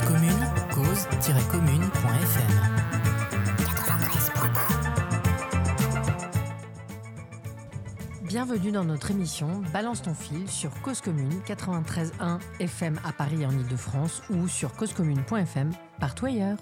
Cause commune, cause-commune.fm. Bienvenue dans notre émission Balance ton fil sur Cause Commune 93.1 FM à Paris en Ile-de-France ou sur causecommune.fm partout ailleurs.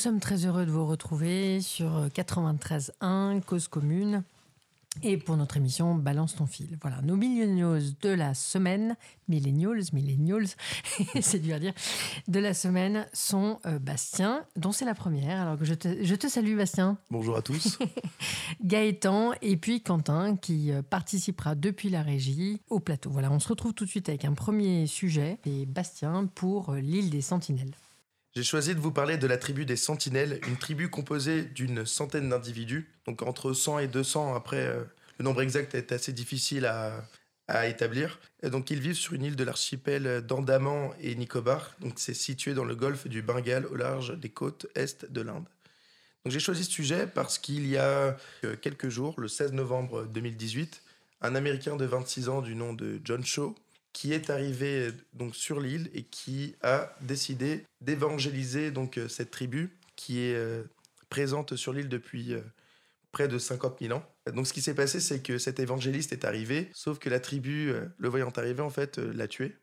Sommes très heureux de vous retrouver sur 93.1 Cause Commune. Et pour notre émission Balance ton fil. Voilà, nos millennials de la semaine, millennials, millennials, c'est dur à dire, de la semaine sont euh, Bastien, dont c'est la première. Alors que je te, je te, salue, Bastien. Bonjour à tous. Gaëtan et puis Quentin qui euh, participera depuis la régie au plateau. Voilà, on se retrouve tout de suite avec un premier sujet et Bastien pour euh, l'île des Sentinelles. J'ai choisi de vous parler de la tribu des Sentinelles, une tribu composée d'une centaine d'individus, donc entre 100 et 200. Après, euh, le nombre exact est assez difficile à, établir. Donc, ils vivent sur une île de l'archipel d'Andaman et Nicobar. Donc, c'est situé dans le golfe du Bengale, au large des côtes est de l'Inde. Donc, j'ai choisi ce sujet parce qu'il y a euh, quelques jours, le 16 novembre 2018, un Américain de 26 ans du nom de John Shaw qui est arrivé donc sur l'île et qui a décidé d'évangéliser donc euh, cette tribu qui est euh, présente sur l'île depuis euh, près de 50 000 ans. Donc ce qui s'est passé, c'est que cet évangéliste est arrivé, sauf que la tribu, le voyant arriver, en fait, l'a tué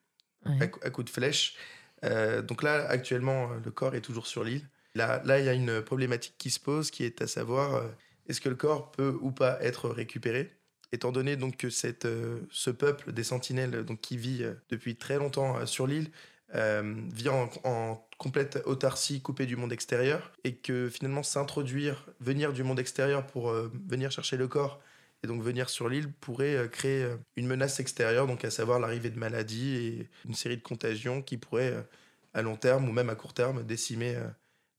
ouais. à, coup de flèche. donc là, actuellement, le corps est toujours sur l'île. Là, là, il y a une problématique qui se pose, qui est à savoir, est-ce que le corps peut ou pas être récupéré? Étant donné donc que cette, euh, ce peuple des sentinelles donc, qui vit euh, depuis très longtemps euh, sur l'île vit en, en, complète autarcie coupée du monde extérieur et que finalement s'introduire, venir du monde extérieur pour venir chercher le corps et donc venir sur l'île pourrait créer une menace extérieure, donc à savoir l'arrivée de maladies et une série de contagions qui pourraient à long terme ou même à court terme décimer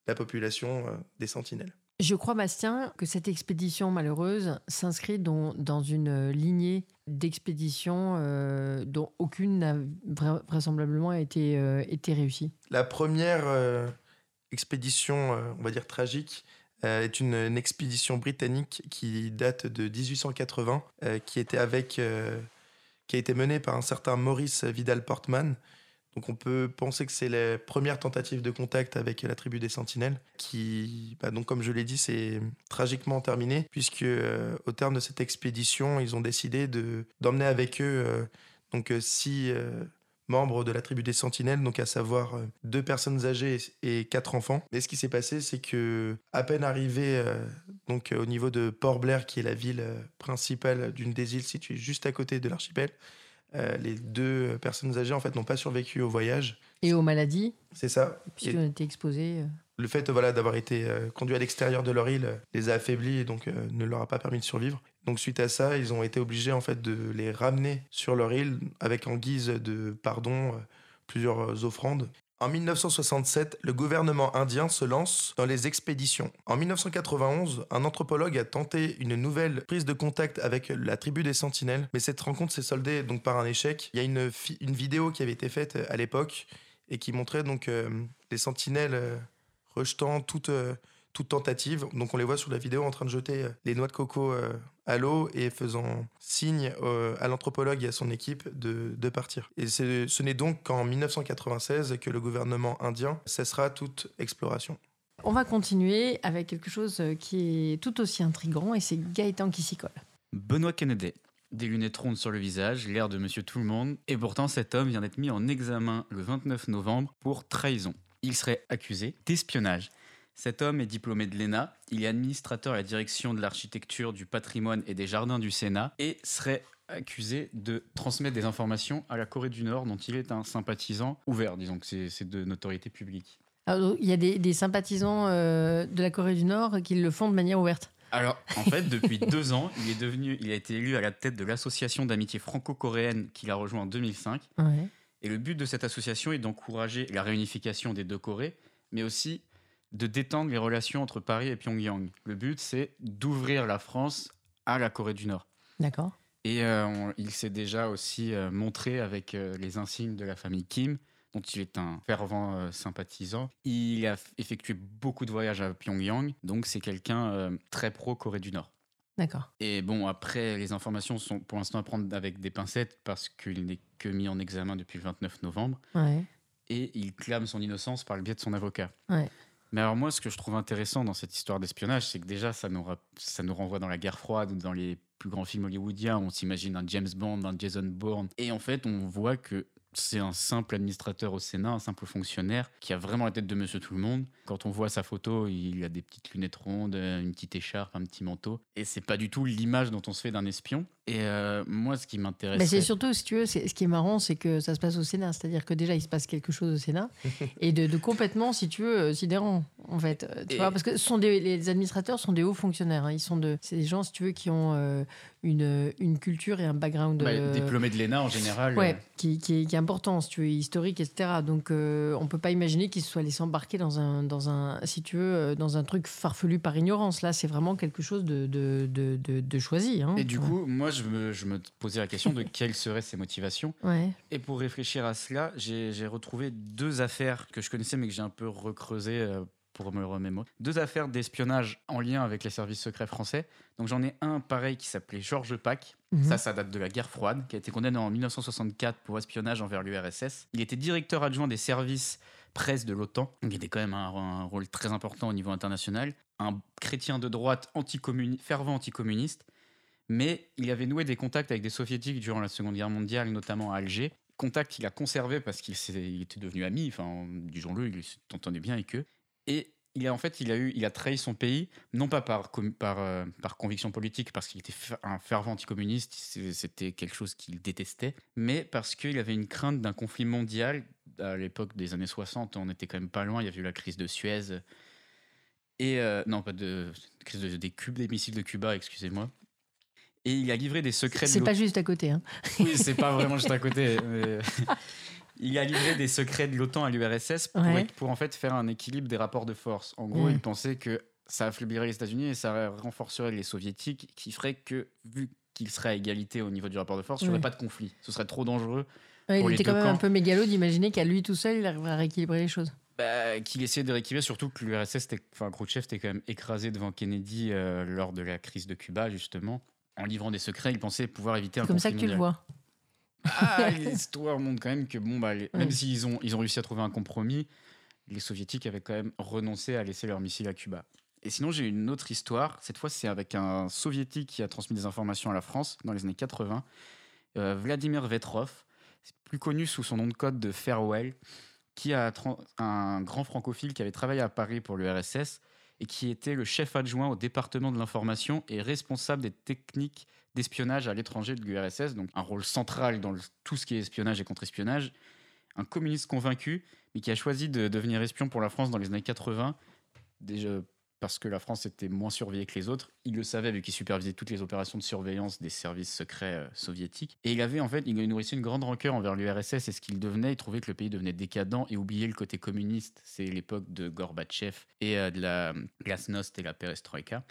la population des sentinelles. Je crois, Bastien, que cette expédition malheureuse s'inscrit dans, dans, une lignée d'expéditions euh, dont aucune n'a vra vraisemblablement été, euh, été réussie. La première euh, expédition, euh, on va dire tragique, euh, est une, une, expédition britannique qui date de 1880, qui était avec, qui a été menée par un certain Maurice Vidal Portman, donc on peut penser que c'est les premières tentatives de contact avec la tribu des Sentinelles, qui, bah donc comme je l'ai dit, c'est tragiquement terminé, puisque euh, au terme de cette expédition, ils ont décidé de d'emmener avec eux euh, donc euh, six membres de la tribu des Sentinelles, donc à savoir deux personnes âgées et quatre enfants. Et ce qui s'est passé, c'est que à peine arrivé donc au niveau de Port Blair, qui est la ville principale d'une des îles située juste à côté de l'archipel, euh, les deux personnes âgées en fait n'ont pas survécu au voyage. Et aux maladies C'est ça. Puisqu'on et... été exposés. le fait voilà, d'avoir été euh, conduit à l'extérieur de leur île euh, les a affaiblis et donc euh, ne leur a pas permis de survivre. Donc suite à ça, ils ont été obligés en fait de les ramener sur leur île avec en guise de pardon plusieurs offrandes. En 1967, le gouvernement indien se lance dans les expéditions. En 1991, un anthropologue a tenté une nouvelle prise de contact avec la tribu des Sentinelles, mais cette rencontre s'est soldée donc par un échec. Il y a une, vidéo qui avait été faite à l'époque et qui montrait donc les Sentinelles rejetant toute, euh, toute tentative. Donc on les voit sur la vidéo en train de jeter euh, les noix de coco euh, à l'eau et faisant signe à l'anthropologue et à son équipe de, de partir. Et ce n'est donc qu'en 1996 que le gouvernement indien cessera toute exploration. On va continuer avec quelque chose qui est tout aussi intrigant et c'est Gaëtan qui s'y colle. Benoît Kennedy. Des lunettes rondes sur le visage, l'air de monsieur tout le monde, et pourtant cet homme vient d'être mis en examen le 29 novembre pour trahison il serait accusé d'espionnage. Cet homme est diplômé de l'ENA, il est administrateur à la direction de l'architecture, du patrimoine et des jardins du Sénat et serait accusé de transmettre des informations à la Corée du Nord dont il est un sympathisant ouvert, disons que c'est de notoriété publique. Alors, il y a des, sympathisants euh, de la Corée du Nord qui le font de manière ouverte. Alors, en fait, depuis deux ans, il est devenu, il a été élu à la tête de l'association d'amitié franco-coréenne qu'il a rejoint en 2005. Ouais. Et le but de cette association est d'encourager la réunification des deux Corées, mais aussi de détendre les relations entre Paris et Pyongyang. Le but, c'est d'ouvrir la France à la Corée du Nord. D'accord. Et euh, il s'est déjà aussi euh, montré avec euh, les insignes de la famille Kim, dont il est un fervent sympathisant. Il a effectué beaucoup de voyages à Pyongyang, donc c'est quelqu'un très pro-Corée du Nord. D'accord. Et bon, après, les informations sont pour l'instant à prendre avec des pincettes parce qu'il n'est que mis en examen depuis le 29 novembre. Ouais. Et il clame son innocence par le biais de son avocat. Ouais. Mais alors moi, ce que je trouve intéressant dans cette histoire d'espionnage, c'est que déjà, ça nous, renvoie dans la guerre froide ou dans les plus grands films hollywoodiens. On s'imagine un James Bond, un Jason Bourne. Et en fait, on voit que c'est un simple administrateur au Sénat, un simple fonctionnaire qui a vraiment la tête de Monsieur Tout le Monde. Quand on voit sa photo, il a des petites lunettes rondes, une petite écharpe, un petit manteau. Et c'est pas du tout l'image dont on se fait d'un espion. Et euh, moi, ce qui m'intéresse. c'est surtout, si tu veux, ce qui est marrant, c'est que ça se passe au Sénat. C'est-à-dire que déjà, il se passe quelque chose au Sénat. et de, complètement, si tu veux, euh, sidérant, en fait. Euh, tu vois, parce que sont des, les administrateurs sont des hauts fonctionnaires. Hein. Ils sont de, c'est des gens, si tu veux, qui ont une, une culture et un background. Bah, diplômé de l'ENA en général. Ouais, qui, qui, est, important, si tu veux, historique, etc. Donc, on peut pas imaginer qu'ils se soient laissés embarquer dans un, dans un, si tu veux, dans un truc farfelu par ignorance. Là, c'est vraiment quelque chose de, de, de, choisi. Hein, et du coup, moi, je me, je me posais la question de quelles seraient ses motivations. Et pour réfléchir à cela, j'ai retrouvé deux affaires que je connaissais mais que j'ai un peu recreusé euh, pour me remémorer. Deux affaires d'espionnage en lien avec les services secrets français. Donc j'en ai un pareil qui s'appelait Georges Pack. Mhm. Ça, ça date de la guerre froide, qui a été condamné en 1964 pour espionnage envers l'URSS. Il était directeur adjoint des services presse de l'OTAN. Il était quand même un, un, rôle très important au niveau international. Un chrétien de droite fervent anticommuniste mais il avait noué des contacts avec des soviétiques durant la Seconde Guerre mondiale, notamment à Alger. Contacts qu'il a conservés parce qu'il était devenu ami, enfin, disons-le, il s'entendait bien avec eux. Et il a en fait, il a eu, il a trahi son pays, non pas par par, euh, par conviction politique, parce qu'il était un fervent anticommuniste, c'était quelque chose qu'il détestait, mais parce qu'il avait une crainte d'un conflit mondial. À l'époque des années 60, on était quand même pas loin. Il y avait eu la crise de Suez et euh, non pas de crise des cubes, des missiles de Cuba, excusez-moi et il a livré des secrets. C'est pas juste à côté. Hein. Oui, c'est pas vraiment juste à côté. il a livré des secrets de l'OTAN à l'URSS pour, pour, en fait faire un équilibre des rapports de force. En gros, il pensait que ça affaiblirait les États-Unis et ça renforcerait les Soviétiques, qui ferait que, vu qu'il serait à égalité au niveau du rapport de force, il n'y aurait pas de conflit. Ce serait trop dangereux. il était quand même un peu mégalo d'imaginer qu'à lui tout seul, il arriverait à rééquilibrer les choses. Bah, qu'il essayait de rééquilibrer, surtout que l'URSS, enfin Khrouchtchev, était quand même écrasé devant Kennedy euh, lors de la crise de Cuba, justement en livrant des secrets, il pensait pouvoir éviter un conflit. C'est comme ça que tu le vois. Ah, l'histoire montre quand même que, bon, bah, même s'ils ont, ils ont réussi à trouver un compromis, les soviétiques avaient quand même renoncé à laisser leurs missiles à Cuba. Et sinon, j'ai une autre histoire. Cette fois, c'est avec un soviétique qui a transmis des informations à la France dans les années 80. Euh, Vladimir Vetrov, plus connu sous son nom de code de Farewell, qui a un grand francophile qui avait travaillé à Paris pour l'URSS et qui était le chef adjoint au département de l'information et responsable des techniques d'espionnage à l'étranger de l'URSS, donc un rôle central dans tout ce qui est espionnage et contre-espionnage. Un communiste convaincu, mais qui a choisi de devenir espion pour la France dans les années 80, déjà parce que la France était moins surveillée que les autres. Il le savait vu qu'il supervisait toutes les opérations de surveillance des services secrets euh, soviétiques. Et il avait en fait, il nourrissait une grande rancœur envers l'URSS et ce qu'il devenait. Il trouvait que le pays devenait décadent et oubliait le côté communiste. C'est l'époque de Gorbatchev et euh, de la glasnost et la perestroïka.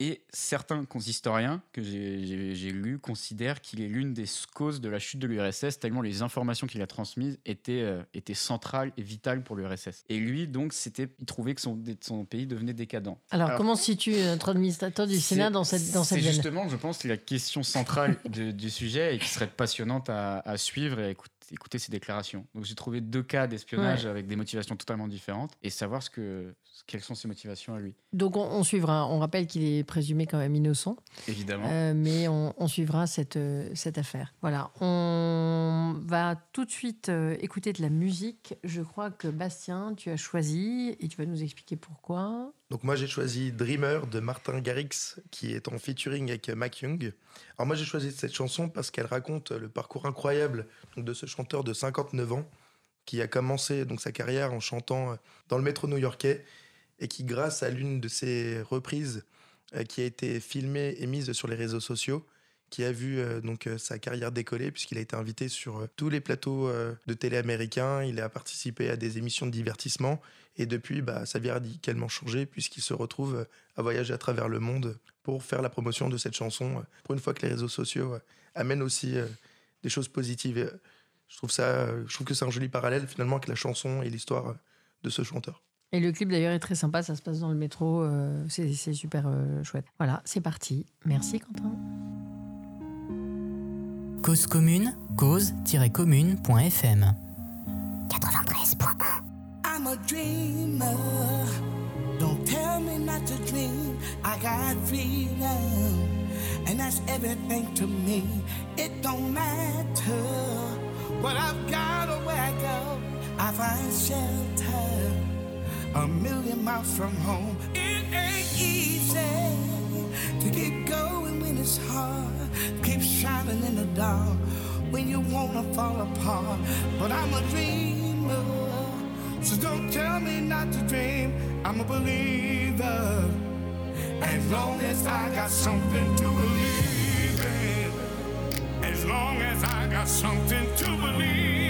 Et certains consistoriens que j'ai lus considèrent qu'il est l'une des causes de la chute de l'URSS, tellement les informations qu'il a transmises étaient, euh, étaient centrales et vitales pour l'URSS. Et lui, donc, c'était, il trouvait que son, son pays devenait décadent. Alors, comment se situe notre administrateur du Sénat dans cette, dans cette C'est justement, je pense, la question centrale du sujet et qui serait passionnante à, à suivre et à écouter écouter ses déclarations. Donc j'ai trouvé deux cas d'espionnage avec des motivations totalement différentes et savoir ce que, quelles sont ses motivations à lui. Donc on, suivra, on rappelle qu'il est présumé quand même innocent. Évidemment. Euh, mais on, suivra cette, euh, cette affaire. Voilà, on va tout de suite euh, écouter de la musique. Je crois que Bastien, tu as choisi et tu vas nous expliquer pourquoi. Donc moi j'ai choisi Dreamer de Martin Garrix qui est en featuring avec Mac Young. Alors moi j'ai choisi cette chanson parce qu'elle raconte le parcours incroyable de ce chanteur de 59 ans qui a commencé donc sa carrière en chantant dans le métro new-yorkais et qui grâce à l'une de ses reprises euh, qui a été filmée et mise sur les réseaux sociaux qui a vu euh, donc euh, sa carrière décoller puisqu'il a été invité sur tous les plateaux de télé américains, il a participé à des émissions de divertissement et depuis, bah, sa vie a radicalement changé puisqu'il se retrouve euh, à voyager à travers le monde pour faire la promotion de cette chanson. Euh, pour une fois que les réseaux sociaux euh, amènent aussi des choses positives. Je trouve, ça, je trouve que c'est un joli parallèle finalement avec la chanson et l'histoire de ce chanteur. Et le clip d'ailleurs est très sympa, ça se passe dans le métro, c'est super chouette. Voilà, c'est parti. Merci Quentin. Cause commune, cause-commune.fm 93.1 I'm a dreamer. Don't tell me not to dream. I got freedom, and that's everything to me. It don't matter what I've got or where I go. I find shelter a million miles from home. It ain't easy to keep going when it's hard. Keep shining in the dark when you wanna fall apart. But I'm a dreamer. So don't tell me not to dream. I'm a believer. As long as I got something to believe in. As long as I got something to believe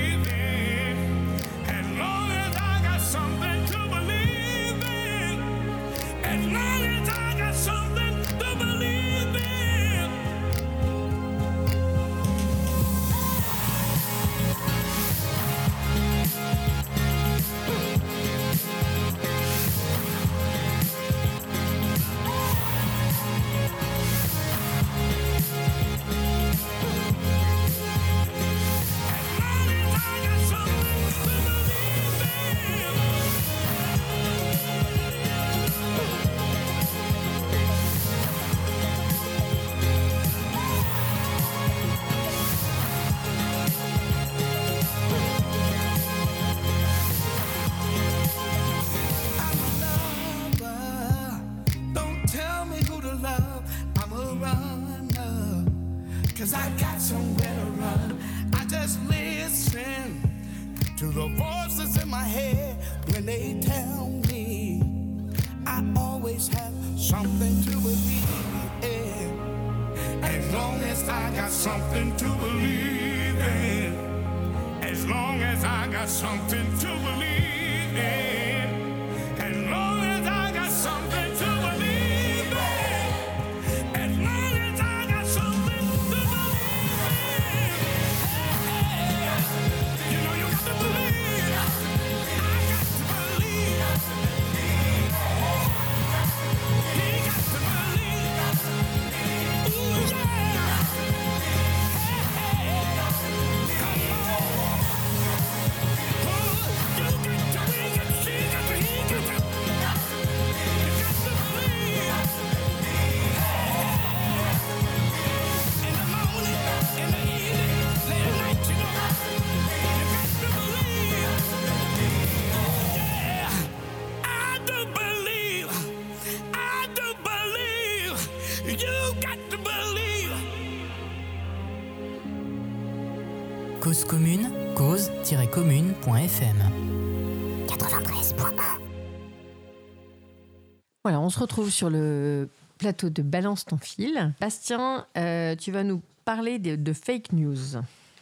Voilà, on se retrouve sur le plateau de Balance ton fil. Bastien, euh, tu vas nous parler de, fake news.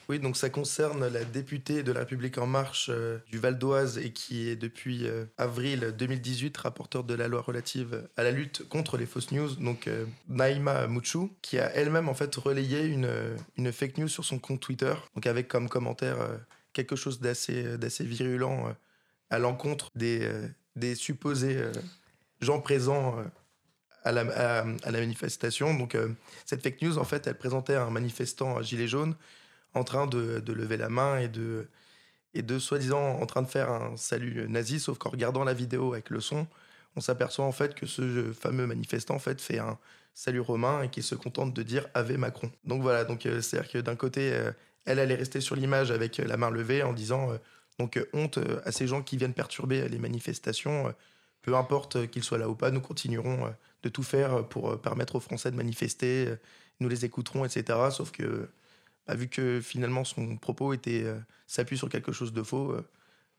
Oui, donc ça concerne la députée de la République En Marche euh, du Val d'Oise et qui est depuis euh, avril 2018 rapporteur de la loi relative à la lutte contre les fausses news, donc Naïma Mouchou, qui a elle-même en fait relayé une, une fake news sur son compte Twitter, donc avec comme commentaire quelque chose d'assez virulent à l'encontre des, des supposés gens présents à la, à, la manifestation. Donc, euh, cette fake news, en fait, elle présentait un manifestant à gilet jaune en train de, lever la main et de, et de soi-disant en train de faire un salut nazi, sauf qu'en regardant la vidéo avec le son, on s'aperçoit en fait que ce fameux manifestant en fait fait un salut romain et qui se contente de dire Ave Macron. Donc voilà, donc euh, c'est-à-dire que d'un côté, euh, elle allait rester sur l'image avec la main levée en disant donc honte à ces gens qui viennent perturber les manifestations, peu importe qu'ils soient là ou pas, nous continuerons de tout faire pour euh, permettre aux Français de manifester, euh, nous les écouterons, etc. Sauf que, bah, vu que finalement son propos était euh, s'appuie sur quelque chose de faux,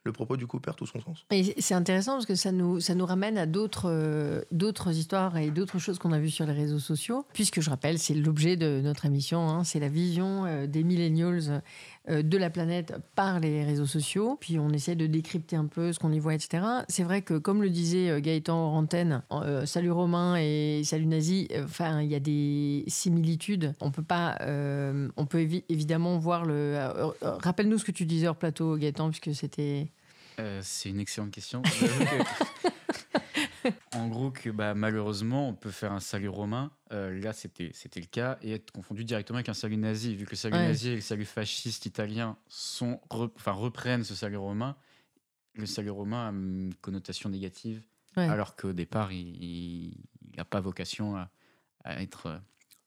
le propos du coup perd tout son sens. Et c'est intéressant parce que ça nous, ça nous ramène à d'autres d'autres histoires et d'autres choses qu'on a vues sur les réseaux sociaux, puisque je rappelle, c'est l'objet de notre émission, hein, c'est la vision des millennials euh, de la planète par les réseaux sociaux. Puis on essaie de décrypter un peu ce qu'on y voit, etc. C'est vrai que, comme le disait euh, Gaëtan Rantaine, euh, salut Romain et salut Nazi, enfin, il y a des similitudes. On peut pas, on peut évidemment voir le. Rappelle-nous ce que tu disais hors plateau, Gaëtan, puisque c'était. C'est une excellente question. en gros, que bah, malheureusement, on peut faire un salut romain. Euh, là, c'était le cas et être confondu directement avec un salut nazi, vu que le salut nazi et le salut fasciste italien sont, enfin, reprennent ce salut romain. Le salut romain a une connotation négative, alors qu'au départ, il n'a pas vocation à, à être euh,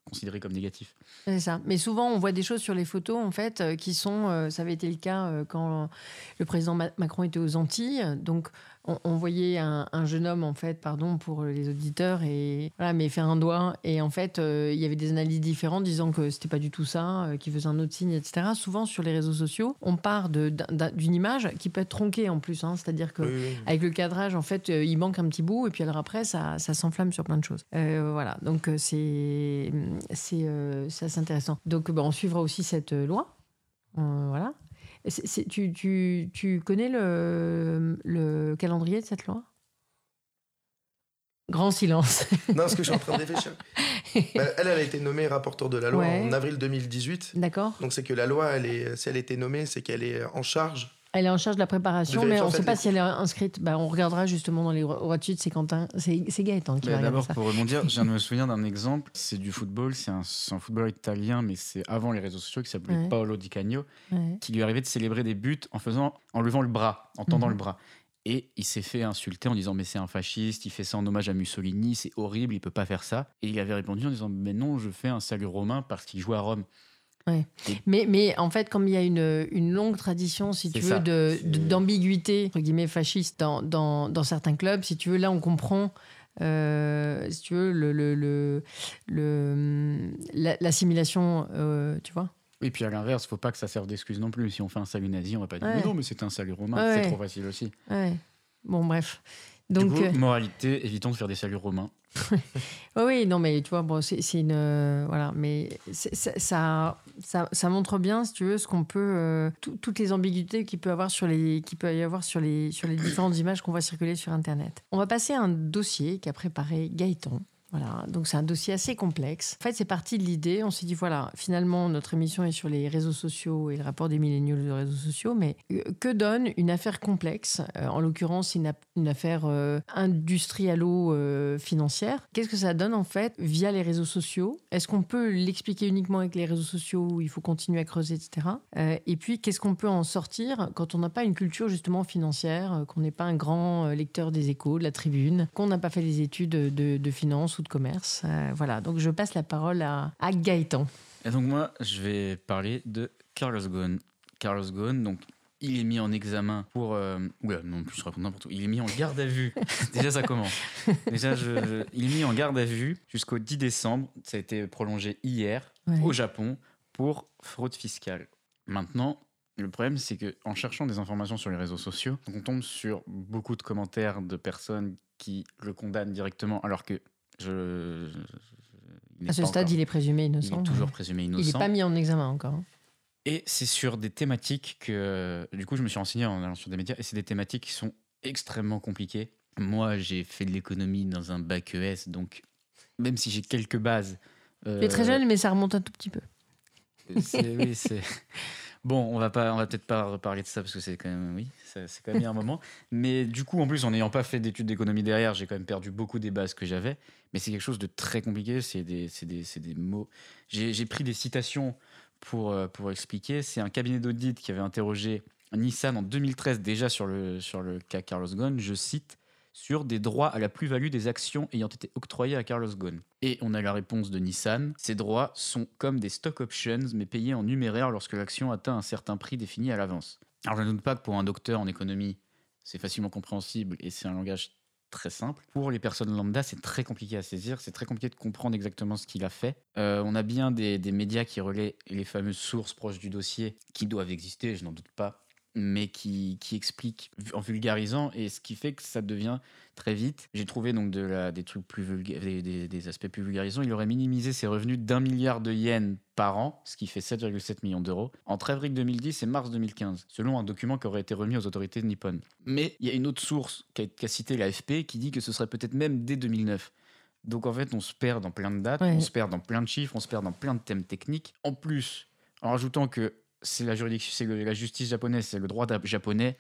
considéré comme négatif. C'est ça. Mais souvent, on voit des choses sur les photos, en fait, euh, qui sont. ça avait été le cas quand le président Macron était aux Antilles. Donc, on, voyait un, jeune homme, en fait, pardon pour les auditeurs, et voilà, mais faire un doigt. Et en fait, euh, il y avait des analyses différentes disant que c'était pas du tout ça, euh, qu'il faisait un autre signe, etc. Souvent, sur les réseaux sociaux, on part d'une image qui peut être tronquée en plus. Hein. C'est-à-dire que avec le cadrage, en fait, euh, il manque un petit bout, et puis alors après, ça, s'enflamme sur plein de choses. voilà, donc c'est assez intéressant. Donc, bah, on suivra aussi cette loi. voilà tu, tu, tu, connais le, le, calendrier de cette loi? Grand silence. non, ce que je suis en train. Bah, elle, elle a été nommée rapporteur de la loi en avril 2018. D'accord. Donc c'est que la loi, elle est, si elle a été nommée, c'est qu'elle est en charge elle est en charge de la préparation, mais on ne sait pas si elle est inscrite. Bah, on regardera justement dans les droits de suite, c'est Quentin, c'est Gaëtan qui va D'abord, pour rebondir, je viens de me souvenir d'un exemple. C'est du football, c'est un, un, footballeur italien, mais c'est avant les réseaux sociaux, qui s'appelait Paolo Di Cagno, qui lui arrivait de célébrer des buts en faisant, en levant le bras, en tendant mhm. le bras. Et il s'est fait insulter en disant mais c'est un fasciste, il fait ça en hommage à Mussolini, c'est horrible, il peut pas faire ça. Et il avait répondu en disant mais non, je fais un salut romain parce qu'il joue à Rome. Mais, mais en fait, comme il y a une, une longue tradition, si tu veux, d'ambiguïté, entre guillemets, fasciste dans, dans, dans, certains clubs, si tu veux, là, on comprend, euh, si tu veux, le, le, l'assimilation, euh, tu vois et puis à l'inverse, faut pas que ça serve d'excuse non plus. Si on fait un salut nazi, on va pas dire non, mais c'est un salut romain, c'est trop facile aussi. Bon, bref. Donc, du coup, euh, moralité, évitons de faire des saluts romains. Oui, non, mais tu vois, c'est une. Euh, voilà, mais ça, ça, ça, montre bien, si tu veux, ce qu'on peut. Euh, toutes les ambiguïtés qu'il peut, avoir sur les, qui peut y avoir sur les, sur les différentes images qu'on voit circuler sur Internet. On va passer à un dossier qu'a préparé Gaëtan. Voilà, donc c'est un dossier assez complexe. En fait, c'est parti de l'idée, on s'est dit, voilà, finalement, notre émission est sur les réseaux sociaux et le rapport des milléniaux de réseaux sociaux, mais euh, que donne une affaire complexe euh, En l'occurrence, une, affaire euh, industrialo-financière. Qu'est-ce que ça donne, en fait, via les réseaux sociaux? Est-ce qu'on peut l'expliquer uniquement avec les réseaux sociaux il faut continuer à creuser, etc. et puis, qu'est-ce qu'on peut en sortir quand on n'a pas une culture, justement, financière, qu'on n'est pas un grand lecteur des échos, de la tribune, qu'on n'a pas fait des études de, de finance de commerce. Euh, voilà, donc je passe la parole à, à, Gaëtan. Et donc moi, je vais parler de Carlos Ghosn. Carlos Ghosn, donc il est mis en examen pour. Euh, oula, non, plus je raconte n'importe où. Il est mis en garde à vue. Déjà, ça commence. Déjà, je, il est mis en garde à vue jusqu'au 10 décembre. Ça a été prolongé hier au Japon pour fraude fiscale. Maintenant, Le problème, c'est que en cherchant des informations sur les réseaux sociaux, on tombe sur beaucoup de commentaires de personnes qui le condamnent directement, alors que je. à ce stade, il est présumé innocent. Il est toujours présumé innocent. Il n'est pas mis en examen encore. Hein. Et c'est sur des thématiques que. Du coup, je me suis renseigné en allant sur des médias, et c'est des thématiques qui sont extrêmement compliquées. Moi, j'ai fait de l'économie dans un bac ES, donc même si j'ai quelques bases. Euh, es très jeune, mais ça remonte un tout petit peu. oui, c'est. Bon, on va pas, on va peut-être pas reparler de ça parce que c'est quand même, oui, c'est quand même un moment. Mais du coup, en plus, en n'ayant pas fait d'études d'économie derrière, j'ai quand même perdu beaucoup des bases que j'avais. Mais c'est quelque chose de très compliqué. C'est des, des, des, mots. J'ai pris des citations pour, euh, pour expliquer. C'est un cabinet d'audit qui avait interrogé Nissan en 2013 déjà sur le, sur le cas Carlos Ghosn. Je cite sur des droits à la plus-value des actions ayant été octroyés à Carlos Ghosn. Et on a la réponse de Nissan. Ces droits sont comme des stock options, mais payés en numéraire lorsque l'action atteint un certain prix défini à l'avance. Alors je ne doute pas que pour un docteur en économie, c'est facilement compréhensible et c'est un langage très simple. Pour les personnes lambda, c'est très compliqué à saisir, c'est très compliqué de comprendre exactement ce qu'il a fait. Euh, on a bien des, des médias qui relaient les fameuses sources proches du dossier qui doivent exister, je n'en doute pas mais qui, qui, explique en vulgarisant et ce qui fait que ça devient très vite. J'ai trouvé donc de la, des trucs plus des, des, aspects plus vulgarisants. Il aurait minimisé ses revenus d'un milliard de yens par an, ce qui fait 7,7 millions d'euros, entre avril 2010 et mars 2015, selon un document qui aurait été remis aux autorités de Nippon. Mais il y a une autre source qui a, cité l'AFP qui dit que ce serait peut-être même dès 2009. Donc en fait, on se perd dans plein de dates, on se perd dans plein de chiffres, on se perd dans plein de thèmes techniques. En plus, en rajoutant que c'est la juridiction, c'est la justice japonaise, c'est le droit japonais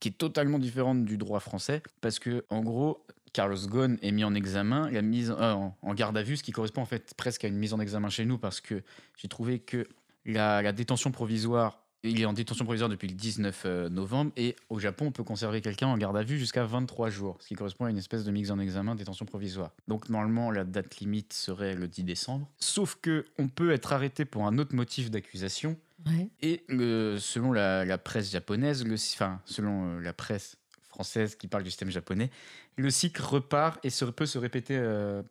qui est totalement différent du droit français parce que en gros Carlos Ghosn est mis en examen, la mise euh, en, garde à vue, ce qui correspond en fait presque à une mise en examen chez nous parce que j'ai trouvé que la, détention provisoire il est en détention provisoire depuis le 19 euh, novembre et au Japon, on peut conserver quelqu'un en garde à vue jusqu'à 23 jours, ce qui correspond à une espèce de mise en examen détention provisoire. Donc normalement, la date limite serait le 10 décembre. Sauf que on peut être arrêté pour un autre motif d'accusation et selon la, presse japonaise, le, enfin, selon euh, la presse française qui parle du système japonais, le cycle repart et se, peut se répéter euh,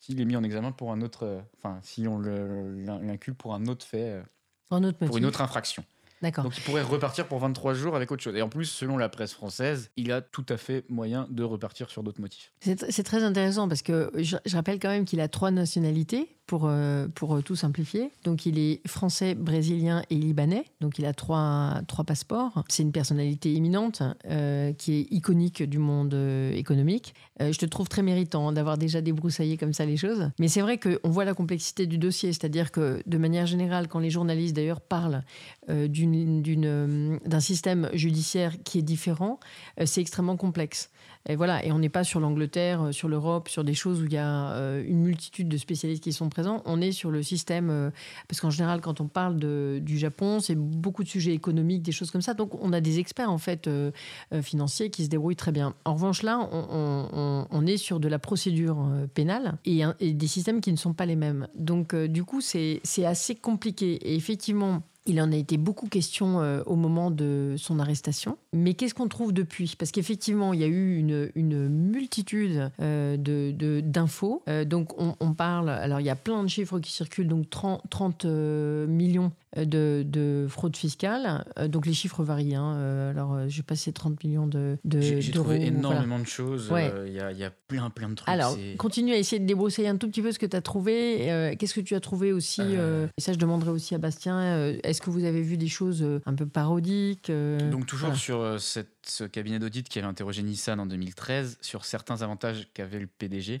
s'il est mis en examen pour un autre. Euh, enfin, si on l'incule pour un autre fait. pour une autre infraction. Donc il pourrait repartir pour 23 jours avec autre chose. Et en plus, selon la presse française, il a tout à fait moyen de repartir sur d'autres motifs. C'est très intéressant parce que je rappelle quand même qu'il a trois nationalités pour, euh, euh, tout simplifier. Donc il est français, brésilien et libanais. Donc il a trois, trois passeports. C'est une personnalité éminente euh, qui est iconique du monde économique. je te trouve très méritant d'avoir déjà débroussaillé comme ça les choses. Mais c'est vrai qu'on voit la complexité du dossier. C'est-à-dire que de manière générale, quand les journalistes d'ailleurs parlent d'un système judiciaire qui est différent, c'est extrêmement complexe. Et voilà, et on n'est pas sur l'Angleterre, euh, sur l'Europe, sur des choses où il y a euh, une multitude de spécialistes qui sont présents. On est sur le système, euh, parce qu'en général, quand on parle du Japon, c'est beaucoup de sujets économiques, des choses comme ça. Donc, on a des experts en fait financiers qui se débrouillent très bien. En revanche, là, on, est sur de la procédure pénale et, des systèmes qui ne sont pas les mêmes. Donc, du coup, c'est assez compliqué. Et effectivement, il en a été beaucoup question euh, au moment de son arrestation. Mais qu'est-ce qu'on trouve depuis? Parce qu'effectivement, il y a eu une, multitude euh, de, d'infos. Euh, donc, on, parle. Alors, il y a plein de chiffres qui circulent. Donc, 30, 30 millions de, de, fraude fiscale. Donc les chiffres varient. Hein. Alors j'ai passé 30 millions de, J'ai trouvé énormément de choses. Il y, a, y, a, plein, plein de trucs. Alors continue à essayer de débroussailler un tout petit peu ce que tu as trouvé. Qu'est-ce que tu as trouvé aussi Et ça, je demanderai aussi à Bastien. Est-ce que vous avez vu des choses euh, un peu parodiques euh, Donc toujours sur euh, cette, ce cabinet d'audit qui avait interrogé Nissan en 2013 sur certains avantages qu'avait le PDG.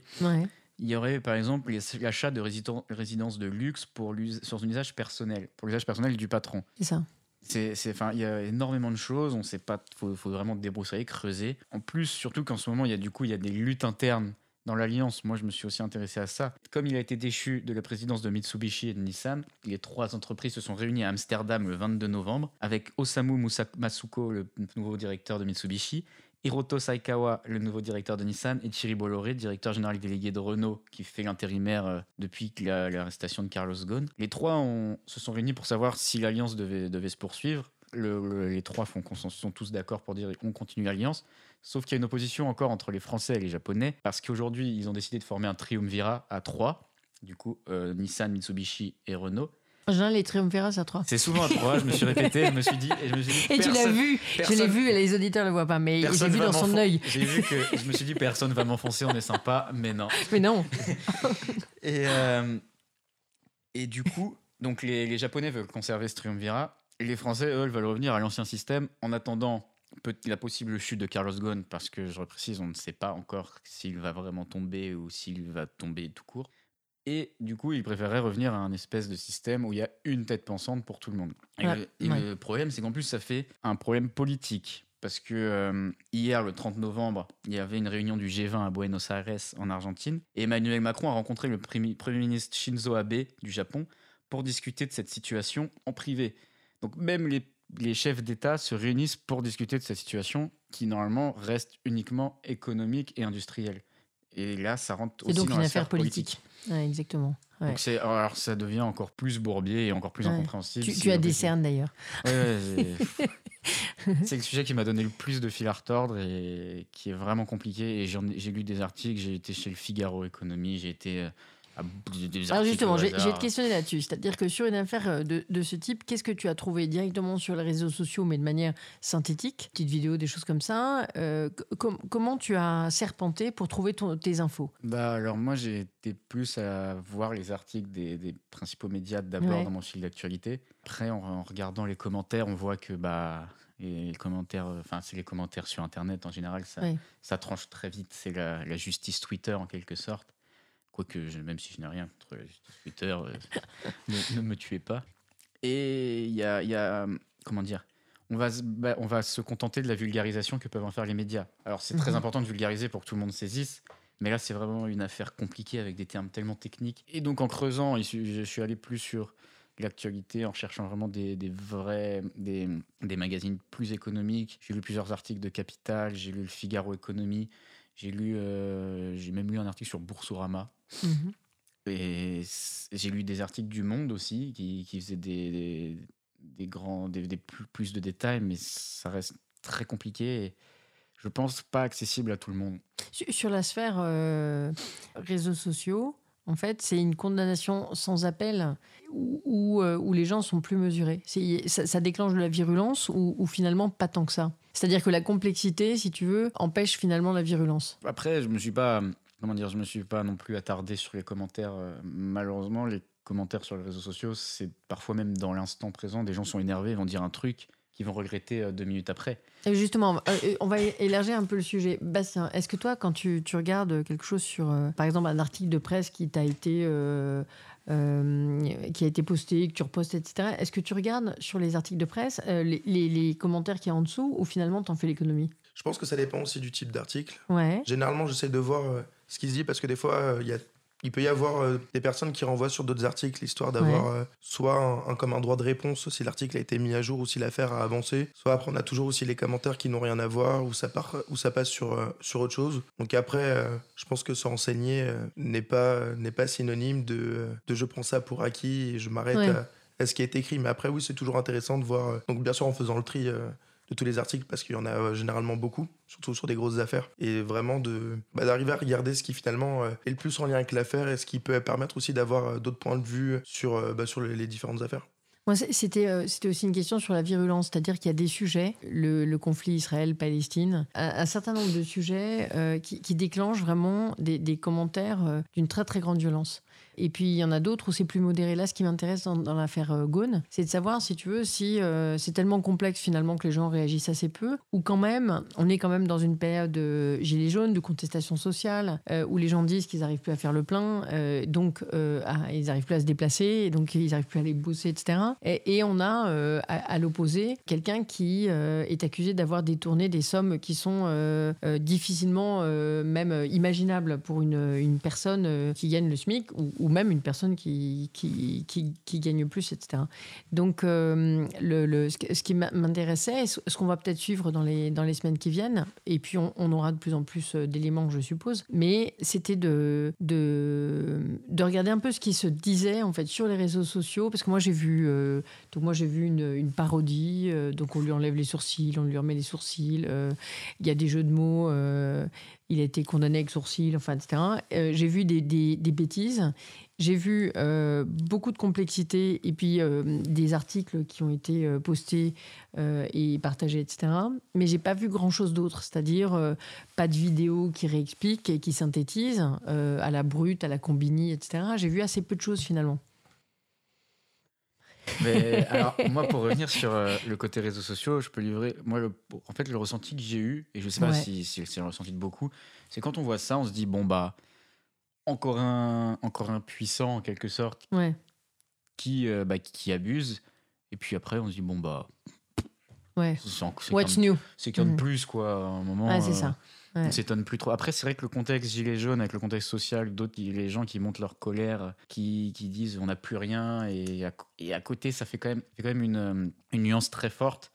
Il y aurait par exemple l'achat de résidences de luxe pour sur un usage personnel, pour l'usage personnel du patron. C'est ça. C'est, enfin, il y a énormément de choses. On sait pas. Faut, faut vraiment débroussailler, creuser. En plus, surtout qu'en ce moment, il y a du coup, il y a des luttes internes dans l'alliance, moi je me suis aussi intéressé à ça. Comme il a été déchu de la présidence de Mitsubishi et de Nissan, les trois entreprises se sont réunies à Amsterdam le 22 novembre avec Osamu Masuko, le nouveau directeur de Mitsubishi, Hiroto Saikawa, le nouveau directeur de Nissan, et Thierry Bolloré, directeur général délégué de Renault, qui fait l'intérimaire euh, depuis l'arrestation de Carlos Ghosn. Les trois se sont réunis pour savoir si l'alliance devait, se poursuivre. les trois font consensus, sont tous d'accord pour dire qu'on continue l'alliance. Sauf qu'il y a une opposition encore entre les Français et les Japonais, parce qu'aujourd'hui, ils ont décidé de former un triumvirat à trois, du coup, euh, Nissan, Mitsubishi et Renault. En général, les triumvirats, c'est à 3. C'est souvent à 3, je me suis répété, je me suis dit. Et, je me suis dit, et tu l'as vu, je l'ai vu, et les auditeurs ne le voient pas, mais j'ai vu dans son œil. J'ai vu que je me suis dit, personne va m'enfoncer, on est sympa, mais non. Mais non. et, euh, et du coup, donc les, les, Japonais veulent conserver ce triumvirat, et les Français, eux, veulent revenir à l'ancien système en attendant la possible chute de Carlos Ghosn, parce que je reprécise, on ne sait pas encore s'il va vraiment tomber ou s'il va tomber tout court. Et du coup, il préférait revenir à un espèce de système où il y a une tête pensante pour tout le monde. Et, le, problème, c'est qu'en plus, ça fait un problème politique. Parce que euh, hier, le 30 novembre, il y avait une réunion du G20 à Buenos Aires, en Argentine. Et Emmanuel Macron a rencontré le Premier ministre Shinzo Abe du Japon pour discuter de cette situation en privé. Donc même les, les chefs d'État se réunissent pour discuter de cette situation qui, normalement, reste uniquement économique et industrielle. Et là, ça rentre aussi donc dans une affaire politique. exactement. Donc c'est, alors ça devient encore plus bourbier et encore plus incompréhensible. Tu, as des cernes d'ailleurs. c'est le sujet qui m'a donné le plus de fil à retordre et qui est vraiment compliqué. Et j'ai lu des articles, j'ai été chez le Figaro Économie, j'ai été alors justement, j'ai te questionné là-dessus. C'est-à-dire que sur une affaire euh, de, ce type, qu'est-ce que tu as trouvé directement sur les réseaux sociaux, mais de manière synthétique, petites vidéos, des choses comme ça euh, Comment tu as serpenté pour trouver tes infos? Bah alors moi, j'ai été plus à voir les articles des, principaux médias d'abord dans mon fil d'actualité. Après, en, regardant les commentaires, on voit que bah les commentaires, euh, enfin c'est les commentaires sur Internet en général, ça, ça tranche très vite. C'est la justice Twitter en quelque sorte. Quoique, même si je n'ai rien contre Twitter, euh, ne, me tuez pas. Et il y a, comment dire, on va, se, bah, on va se contenter de la vulgarisation que peuvent en faire les médias. Alors, c'est très mhm. important de vulgariser pour que tout le monde saisisse. Mais là, c'est vraiment une affaire compliquée avec des termes tellement techniques. Et donc, en creusant, je suis allé plus sur l'actualité en cherchant vraiment des, vrais des, des, magazines plus économiques. J'ai lu plusieurs articles de Capital, j'ai lu le Figaro Économie, j'ai lu, euh, j'ai même lu un article sur Boursorama. Mhm. Et j'ai lu des articles du Monde aussi qui, qui faisaient des, des, grands, des, plus, de détails, mais ça reste très compliqué. Et je pense pas accessible à tout le monde. Sur la sphère euh, réseaux sociaux, en fait, c'est une condamnation sans appel où, euh, où, les gens sont plus mesurés. Ça, ça, déclenche de la virulence ou, ou finalement pas tant que ça. C'est-à-dire que la complexité, si tu veux, empêche finalement la virulence. Après, je me suis pas, comment dire, je me suis pas non plus attardé sur les commentaires. Euh, malheureusement, les commentaires sur les réseaux sociaux, c'est parfois même dans l'instant présent, des gens sont énervés, vont dire un truc qu'ils vont regretter euh, deux minutes après. Et justement, on va élargir un peu le sujet. Bastien, est-ce que toi, quand tu, regardes quelque chose sur, par exemple, un article de presse qui t'a été euh, qui a été posté, que tu repostes, etc. Est-ce que tu regardes sur les articles de presse euh, les, les, commentaires qu'il y a en dessous ou finalement tu en fais l'économie? Je pense que ça dépend aussi du type d'article. Ouais. Généralement, j'essaie de voir euh, ce qui se dit parce que des fois, il y a il peut y avoir euh, des personnes qui renvoient sur d'autres articles, histoire d'avoir euh, soit un, comme un droit de réponse si l'article a été mis à jour ou si l'affaire a avancé. Soit après, on a toujours aussi les commentaires qui n'ont rien à voir ou ça, part, ou ça passe sur, euh, sur autre chose. Donc après, je pense que se renseigner n'est pas, n'est pas synonyme de, de je prends ça pour acquis et je m'arrête à, à, ce qui est écrit. Mais après, oui, c'est toujours intéressant de voir. donc bien sûr, en faisant le tri de tous les articles parce qu'il y en a euh, généralement beaucoup, surtout sur des grosses affaires. Et vraiment de bah, d'arriver à regarder ce qui finalement euh, est le plus en lien avec l'affaire et ce qui peut permettre aussi d'avoir euh, d'autres points de vue sur, bah, sur les différentes affaires. C'était c'était aussi une question sur la virulence, c'est-à-dire qu'il y a des sujets, le, conflit Israël-Palestine, un, certain nombre de sujets qui, déclenchent vraiment des commentaires d'une très très grande violence. Et puis il y en a d'autres où c'est plus modéré. Là, ce qui m'intéresse dans, l'affaire euh, Gaune, c'est de savoir, si tu veux, si euh, c'est tellement complexe finalement que les gens réagissent assez peu, ou quand même, on est quand même dans une période de gilets jaunes, de contestation sociale, euh, où les gens disent qu'ils n'arrivent plus à faire le plein, donc ils n'arrivent plus à se déplacer, donc ils n'arrivent plus à aller bosser, etc. Et, on a à, l'opposé quelqu'un qui est accusé d'avoir détourné des sommes qui sont difficilement même imaginables pour une, une personne qui gagne le SMIC ou même une personne qui, qui, qui, gagne plus, etc. Donc, euh, le, ce qui m'intéressait, ce qu'on va peut-être suivre dans les, dans les semaines qui viennent, et puis on, aura de plus en plus euh, d'éléments, je suppose, mais c'était de, de, de, regarder un peu ce qui se disait en fait sur les réseaux sociaux, parce que moi j'ai vu, euh, donc moi j'ai vu une, une parodie, donc on lui enlève les sourcils, on lui remet les sourcils, il y a des jeux de mots il a été condamné avec sourcil, enfin, etc. j'ai vu des, des, bêtises. J'ai vu beaucoup de complexité et puis des articles qui ont été postés et partagés, etc. Mais j'ai pas vu grand-chose d'autre, c'est-à-dire pas de vidéo qui réexplique et qui synthétise à la brute, à la combini, etc. J'ai vu assez peu de choses finalement. Mais alors, moi, pour revenir sur euh, le côté réseaux sociaux, je peux livrer. Moi, le, en fait, le ressenti que j'ai eu, et je sais pas si, c'est le ressenti de beaucoup, c'est quand on voit ça, on se dit bon, bah, encore un, encore un puissant, en quelque sorte, qui, euh, bah, qui abuse. Et puis après, on se dit bon, bah. Ouais. What's new? C'est qu'il y a de plus, quoi, à un moment. Ah, c'est ça. On On s'étonne plus trop. Après, c'est vrai que le contexte gilet jaune, avec le contexte social, d'autres, les gens qui montent leur colère, qui, qui disent on n'a plus rien, et à, et à, côté, ça fait quand même, fait quand même une, euh, une nuance très forte.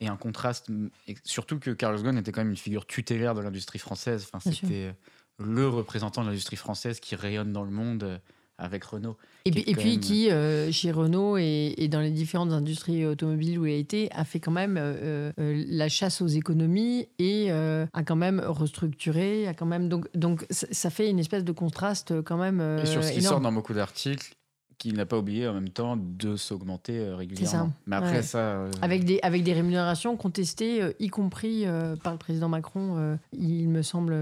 Et un contraste, et surtout que Carlos Ghosn était quand même une figure tutélaire de l'industrie française. Enfin, c'était le représentant de l'industrie française qui rayonne dans le monde avec Renault. Et, puis, et puis qui, euh, chez Renault et, dans les différentes industries automobiles où il a été, a fait quand même euh, euh, la chasse aux économies et a quand même restructuré, a quand même donc donc ça fait une espèce de contraste quand même. et sur ce qui sort dans beaucoup d'articles, qu'il n'a pas oublié en même temps de s'augmenter euh, régulièrement. Mais après ça, euh, avec des avec des rémunérations contestées, euh, y compris par le président Macron, il me semble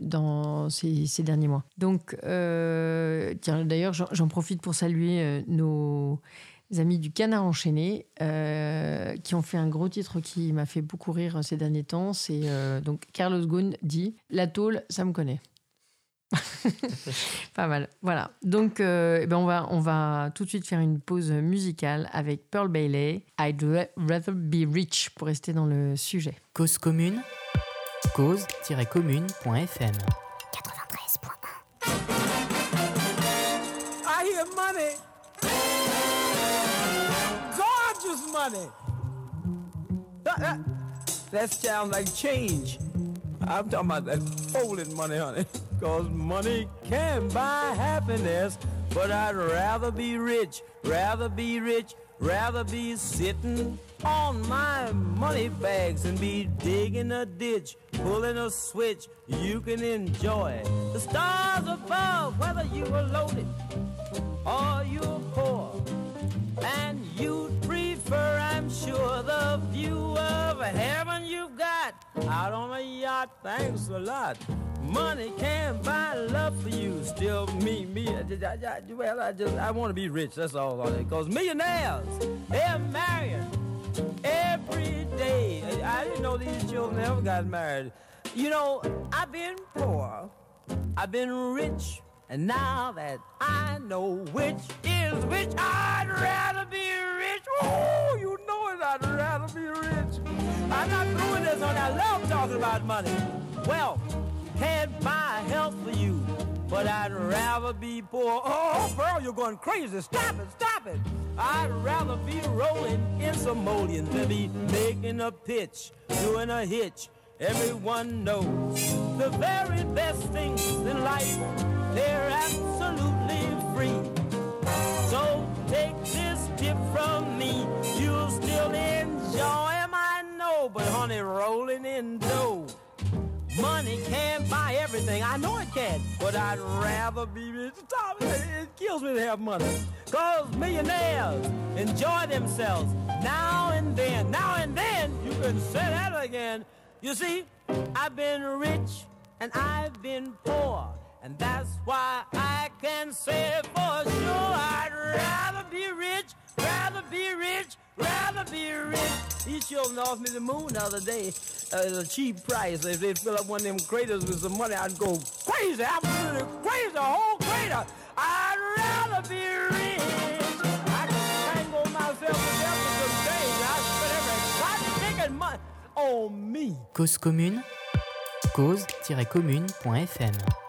dans ces, ces derniers mois. Donc, tiens, d'ailleurs, j'en profite pour saluer nos amis du Canard enchaîné qui ont fait un gros titre qui m'a fait beaucoup rire ces derniers temps. C'est donc Carlos Ghosn dit La tôle, ça me connaît. pas mal. Voilà. Donc, euh, eh ben on, va, on va tout de suite faire une pause musicale avec Pearl Bailey. I'd rather be rich pour rester dans le sujet. Cause commune, cause-commune.fm 93.1 I hear money. Gorgeous money. That, that, that sounds like change. I'm talking about that folded money, honey. Cause money can buy happiness, but I'd rather be rich, rather be rich, rather be sitting on my money bags and be digging a ditch, pulling a switch. You can enjoy the stars above, whether you are loaded or you're poor. And you'd I'm sure, the view of heaven you've got out on a yacht. Thanks a lot. Money can't buy love for you. Still me, me. I, I, I, well, I just I want to be rich. That's all on it. Cause millionaires, they're married every day. I didn't know these children ever got married. You know, I've been poor, I've been rich, and now that I know which is which, I'd rather be rich. Oh, you know it. I'd rather be rich. I'm not doing this on. I love talking about money. Well can't buy health for you, but I'd rather be poor. Oh, girl, you're going crazy. Stop it, stop it. I'd rather be rolling in some mullions than be making a pitch, doing a hitch. Everyone knows the very best things in life, they're absolutely free. So take this tip from me, you'll still enjoy them, I know, but honey, rolling in dough Money can't buy everything. I know it can, but I'd rather be rich. It kills me to have money. Cause millionaires enjoy themselves now and then. Now and then, you can say that again. You see, I've been rich and I've been poor. And that's why I can say for sure I'd rather be rich, rather be rich, rather be rich. These children offered me the moon the other day at a cheap price. If they'd fill up one of them craters with some money, I'd go crazy, absolutely crazy, whole crater. I'd rather be rich. I can tangle myself. I spend every on me. Cause commune, cause-commune.fm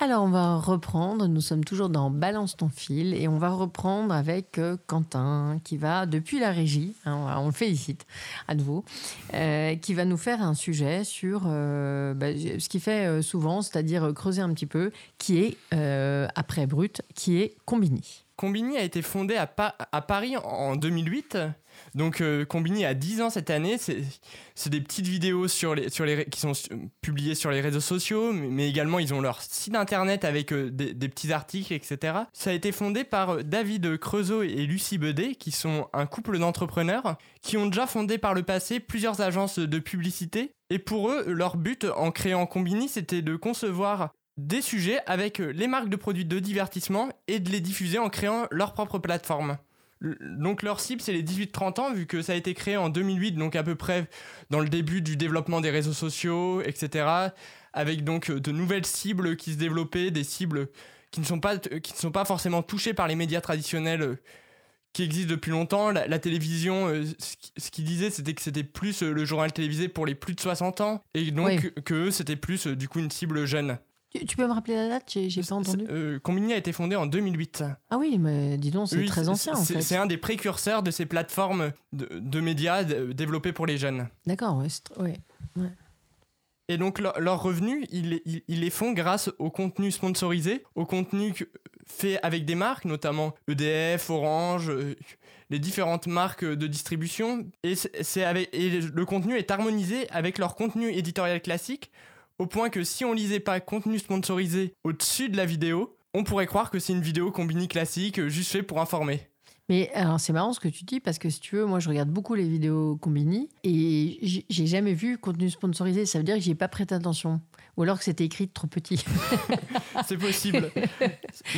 Alors on va reprendre, nous sommes toujours dans Balance ton fil et on va reprendre avec euh, Quentin qui va depuis la régie, hein, on le félicite à nouveau, euh, qui va nous faire un sujet sur euh, bah, ce qu'il fait souvent, c'est-à-dire creuser un petit peu, qui est, après Brut, qui est Combini. Combini a été fondé à, à Paris en 2008 Donc euh, Combini a 10 ans cette année, c'est des petites vidéos sur les, sur les, qui sont publiées sur les réseaux sociaux, mais, également ils ont leur site internet avec euh, des, petits articles, etc. Ça a été fondé par euh, David Creusot et Lucie Bedet, qui sont un couple d'entrepreneurs, qui ont déjà fondé par le passé plusieurs agences de publicité. Et pour eux, leur but en créant Combini, c'était de concevoir des sujets avec les marques de produits de divertissement et de les diffuser en créant leur propre plateforme. Donc leur cible, c'est les 18-30 ans, vu que ça a été créé en 2008, donc à peu près dans le début du développement des réseaux sociaux, etc. Avec donc de nouvelles cibles qui se développaient, des cibles qui ne sont pas, qui ne sont pas forcément touchées par les médias traditionnels euh, qui existent depuis longtemps. La, télévision, euh, ce qu'ils disaient, c'était que c'était plus euh, le journal télévisé pour les plus de 60 ans, et donc que c'était plus du coup une cible jeune. Tu, peux me rappeler la date J'ai pas entendu. Euh, Combini a été fondé en 2008. Ah oui, mais dis donc, c'est très ancien en fait. C'est un des précurseurs de ces plateformes de, médias développées pour les jeunes. D'accord, ouais, Et donc leurs revenus, ils, les font grâce au contenu sponsorisé, au contenu fait avec des marques, notamment EDF, Orange, euh, les différentes marques de distribution. Et, avec, et le contenu est harmonisé avec leur contenu éditorial classique au point que si on lisait pas contenu sponsorisé au-dessus de la vidéo, on pourrait croire que c'est une vidéo combini classique euh, juste fait pour informer. Mais alors c'est marrant ce que tu dis parce que si tu veux, moi je regarde beaucoup les vidéos Combini et j'ai jamais vu contenu sponsorisé. Ça veut dire que j'ai pas prêté attention ou alors que c'était écrit trop petit. c'est possible.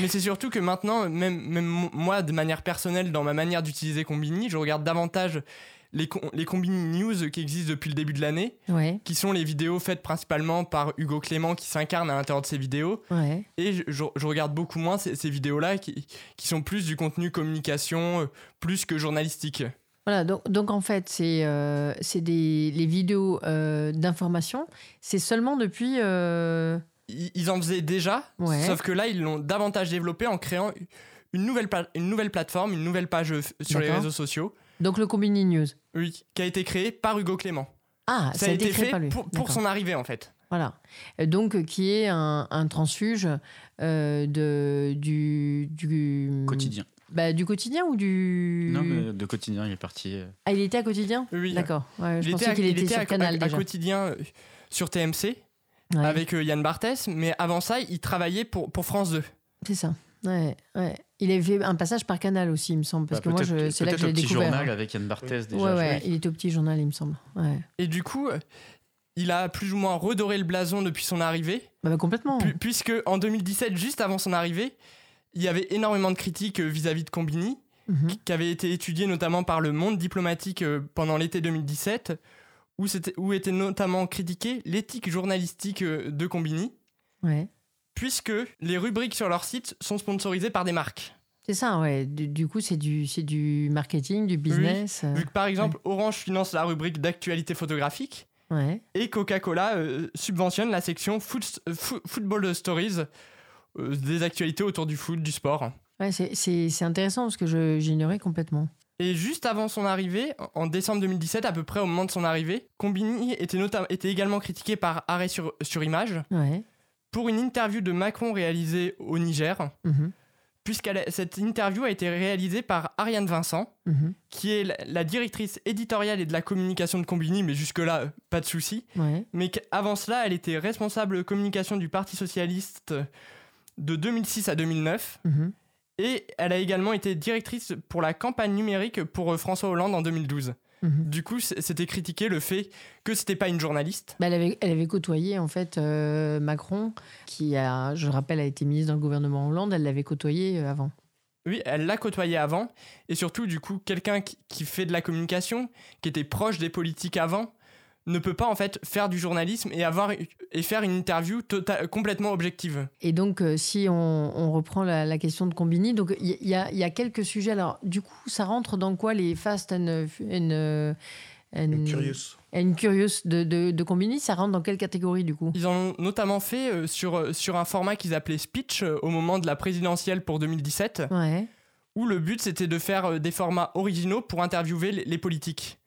Mais c'est surtout que maintenant, même, même moi de manière personnelle, dans ma manière d'utiliser Combini, je regarde davantage les, les Combini News qui existent depuis le début de l'année, qui sont les vidéos faites principalement par Hugo Clément qui s'incarne à l'intérieur de ces vidéos. Et je, regarde beaucoup moins ces, vidéos-là qui, qui, sont plus du contenu communication, euh, plus que journalistique. Voilà, donc, donc en fait, c'est euh, des les vidéos euh, d'information. C'est seulement depuis. Ils, en faisaient déjà, sauf que là, ils l'ont davantage développé en créant une nouvelle, une nouvelle plateforme, une nouvelle page sur les réseaux sociaux. Donc le Combini News. Oui, qui a été créé par Hugo Clément. Ah, ça, a été, créé fait pour, son arrivée en fait. Voilà. Donc qui est un, transfuge euh, de, du, du quotidien. Bah, du quotidien ou du. Non, mais de quotidien, il est parti. Euh. Ah, il était à quotidien? Oui. D'accord. je pensais qu'il était, sur Canal à, quotidien euh, sur TMC avec Yann Barthès, mais avant ça, il travaillait pour, pour France 2. C'est ça. Ouais, ouais. Il avait fait un passage par Canal aussi, il me semble, parce bah, que moi, c'est là que j'ai découvert. petit journal avec Yann Barthès déjà. Ouais, ouais, il était au petit journal, il me semble. Ouais. Et du coup, il a plus ou moins redoré le blason depuis son arrivée. Bah, bah complètement. puisque en 2017, juste avant son arrivée, il y avait énormément de critiques euh, vis-à-vis de Combini, mhm. qui avaient été étudiées notamment par le monde diplomatique euh, pendant l'été 2017, où, où était notamment critiquée l'éthique journalistique euh, de Combini. Ouais puisque les rubriques sur leur site sont sponsorisées par des marques. C'est ça, ouais. Du, coup, c'est du, du marketing, du business. Vu que par exemple, Orange finance la rubrique d'actualité photographique. Ouais. Et Coca-Cola euh, subventionne la section euh, Football Stories, euh, des actualités autour du foot, du sport. Ouais, c'est intéressant parce que j'ignorais complètement. Et juste avant son arrivée, en décembre 2017, à peu près au moment de son arrivée, Combini était, était également critiqué par Arrêt sur, sur Image. Ouais pour une interview de Macron réalisée au Niger. Mhm. Puisque cette interview a été réalisée par Ariane Vincent, mhm. qui est la, directrice éditoriale et de la communication de Combini, mais jusque-là, pas de souci. Mais avant cela, elle était responsable communication du Parti Socialiste de 2006 à 2009. Mhm. Et elle a également été directrice pour la campagne numérique pour François Hollande en 2012. Mhm. Du coup, c'était critiqué le fait que c'était pas une journaliste. Bah, elle, avait, elle avait côtoyé en fait euh, Macron, qui a, je rappelle, a été ministre dans le gouvernement Hollande. Elle l'avait côtoyé euh, avant. Oui, elle l'a côtoyé avant. Et surtout, du coup, quelqu'un qui, qui, fait de la communication, qui était proche des politiques avant, ne peut pas en fait faire du journalisme et avoir et faire une interview tota-, complètement objective. Et donc, euh, si on, reprend la, question de Combini, donc il y, y, a quelques sujets. Alors, du coup, ça rentre dans quoi les fast and, and, and curious une curious de, de, de, Combini, ça rentre dans quelle catégorie du coup? Ils ont notamment fait euh, sur, euh, sur un format qu'ils appelaient Speech au moment de la présidentielle pour 2017, ouais. où le but c'était de faire des formats originaux pour interviewer les politiques.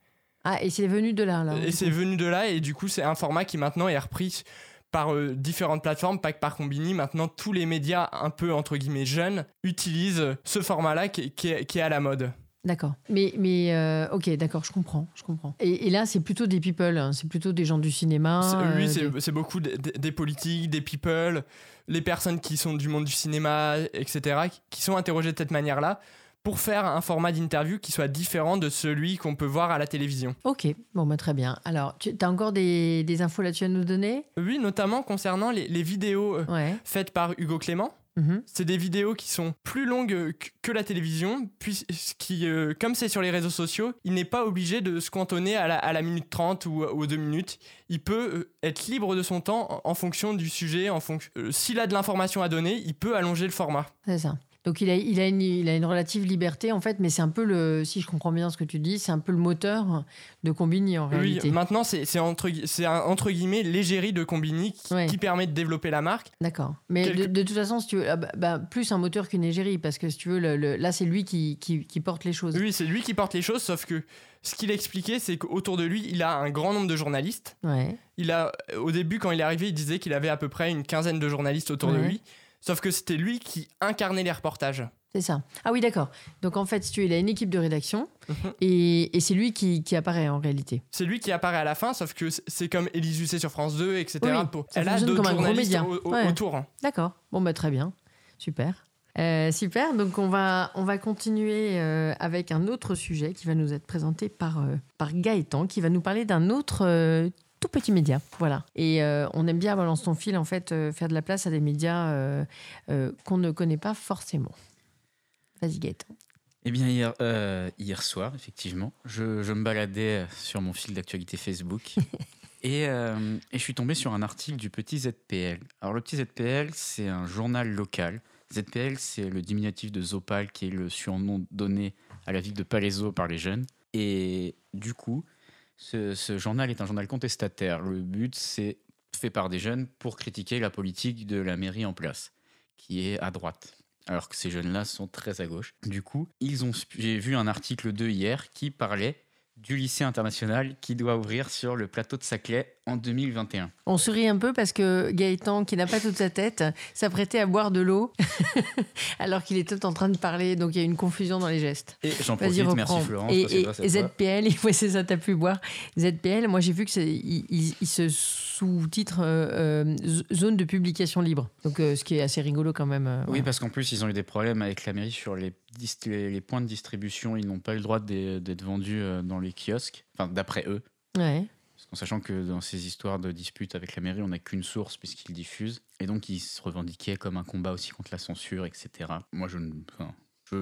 Ah, et c'est venu de là, là. Et c'est venu de là, et du coup, c'est un format qui maintenant est repris par euh, différentes plateformes, pas que par Combini. Maintenant, tous les médias un peu, entre guillemets, jeunes utilisent ce format-là qui, qui, est à la mode. D'accord. Mais, mais euh, ok, d'accord, je comprends, je comprends. Et, là, c'est plutôt des people, hein, c'est plutôt des gens du cinéma. oui, c'est beaucoup des, politiques, des people, les personnes qui sont du monde du cinéma, etc., qui sont interrogées de cette manière-là pour faire un format d'interview qui soit différent de celui qu'on peut voir à la télévision. Ok, bon, bah, très bien. Alors, tu as encore des, infos là-dessus à nous donner? Oui, notamment concernant les, vidéos euh, faites par Hugo Clément. Mhm. C'est des vidéos qui sont plus longues que la télévision, puisqu'il, euh, comme c'est sur les réseaux sociaux, il n'est pas obligé de se cantonner à la, minute 30 ou aux 2 minutes. Il peut euh, être libre de son temps en, fonction du sujet. En fonction, s'il a de l'information à donner, il peut allonger le format. C'est ça. Donc il a, il, a une, il a une relative liberté en fait, mais c'est un peu le, si je comprends bien ce que tu dis, c'est un peu le moteur de Combini en réalité. Oui, maintenant c'est entre, entre guillemets l'égérie de Combini qui, permet de développer la marque. D'accord. Mais de, toute façon, si tu veux, ah bah, bah, plus un moteur qu'une égérie, parce que si tu veux, le, là c'est lui qui, qui, qui, porte les choses. Oui, c'est lui qui porte les choses, sauf que ce qu'il expliquait, c'est qu'autour de lui, il a un grand nombre de journalistes. Ouais. Il a, au début, quand il est arrivé, il disait qu'il avait à peu près une quinzaine de journalistes autour de lui. Sauf que c'était lui qui incarnait les reportages. C'est ça. Ah oui, d'accord. Donc en fait, tu il a une équipe de rédaction mhm. et, c'est lui qui, apparaît en réalité. C'est lui qui apparaît à la fin, sauf que c'est comme Élise Lucet sur France 2, etc. Elle a d'autres journalistes autour. Hein. D'accord. Bon, bah très bien. Super. Euh, super, donc on va, on va continuer euh, avec un autre sujet qui va nous être présenté par, euh, par Gaëtan, qui va nous parler d'un autre tout petit média. Voilà. Et euh, on aime bien Balance ton fil, en fait, euh, faire de la place à des médias euh, qu'on ne connaît pas forcément. Vas-y, Gaëtan. Eh bien, hier, hier soir, effectivement, je, je, me baladais sur mon fil d'actualité Facebook et, et, je suis tombé sur un article du Petit ZPL. Alors, le Petit ZPL, c'est un journal local. ZPL, c'est le diminutif de Zopal, qui est le surnom donné à la ville de Palaiso par les jeunes. Et du coup, ce, journal est un journal contestataire. Le but, c'est fait par des jeunes pour critiquer la politique de la mairie en place, qui est à droite. Alors que ces jeunes-là sont très à gauche. Du coup, ils ont, j'ai vu un article de hier qui parlait du lycée international qui doit ouvrir sur le plateau de Saclay en 2021. On sourit un peu parce que Gaëtan, qui n'a pas toute sa tête, s'apprêtait à boire de l'eau alors qu'il était en train de parler. Donc il y a une confusion dans les gestes. Et j'en profite, merci Florence. Et, ZPL, il faut ça t'a pu boire. ZPL, moi j'ai vu que il, se sous-titre euh, euh, zone de publication libre. Donc euh, ce qui est assez rigolo quand même. oui, parce qu'en plus ils ont eu des problèmes avec la mairie sur les, les, points de distribution. Ils n'ont pas eu le droit d'être vendus dans les kiosques, enfin d'après eux. Ouais en sachant que dans ces histoires de disputes avec la mairie, on n'a qu'une source puisqu'ils diffusent. Et donc, ils se revendiquaient comme un combat aussi contre la censure, etc. Moi, je,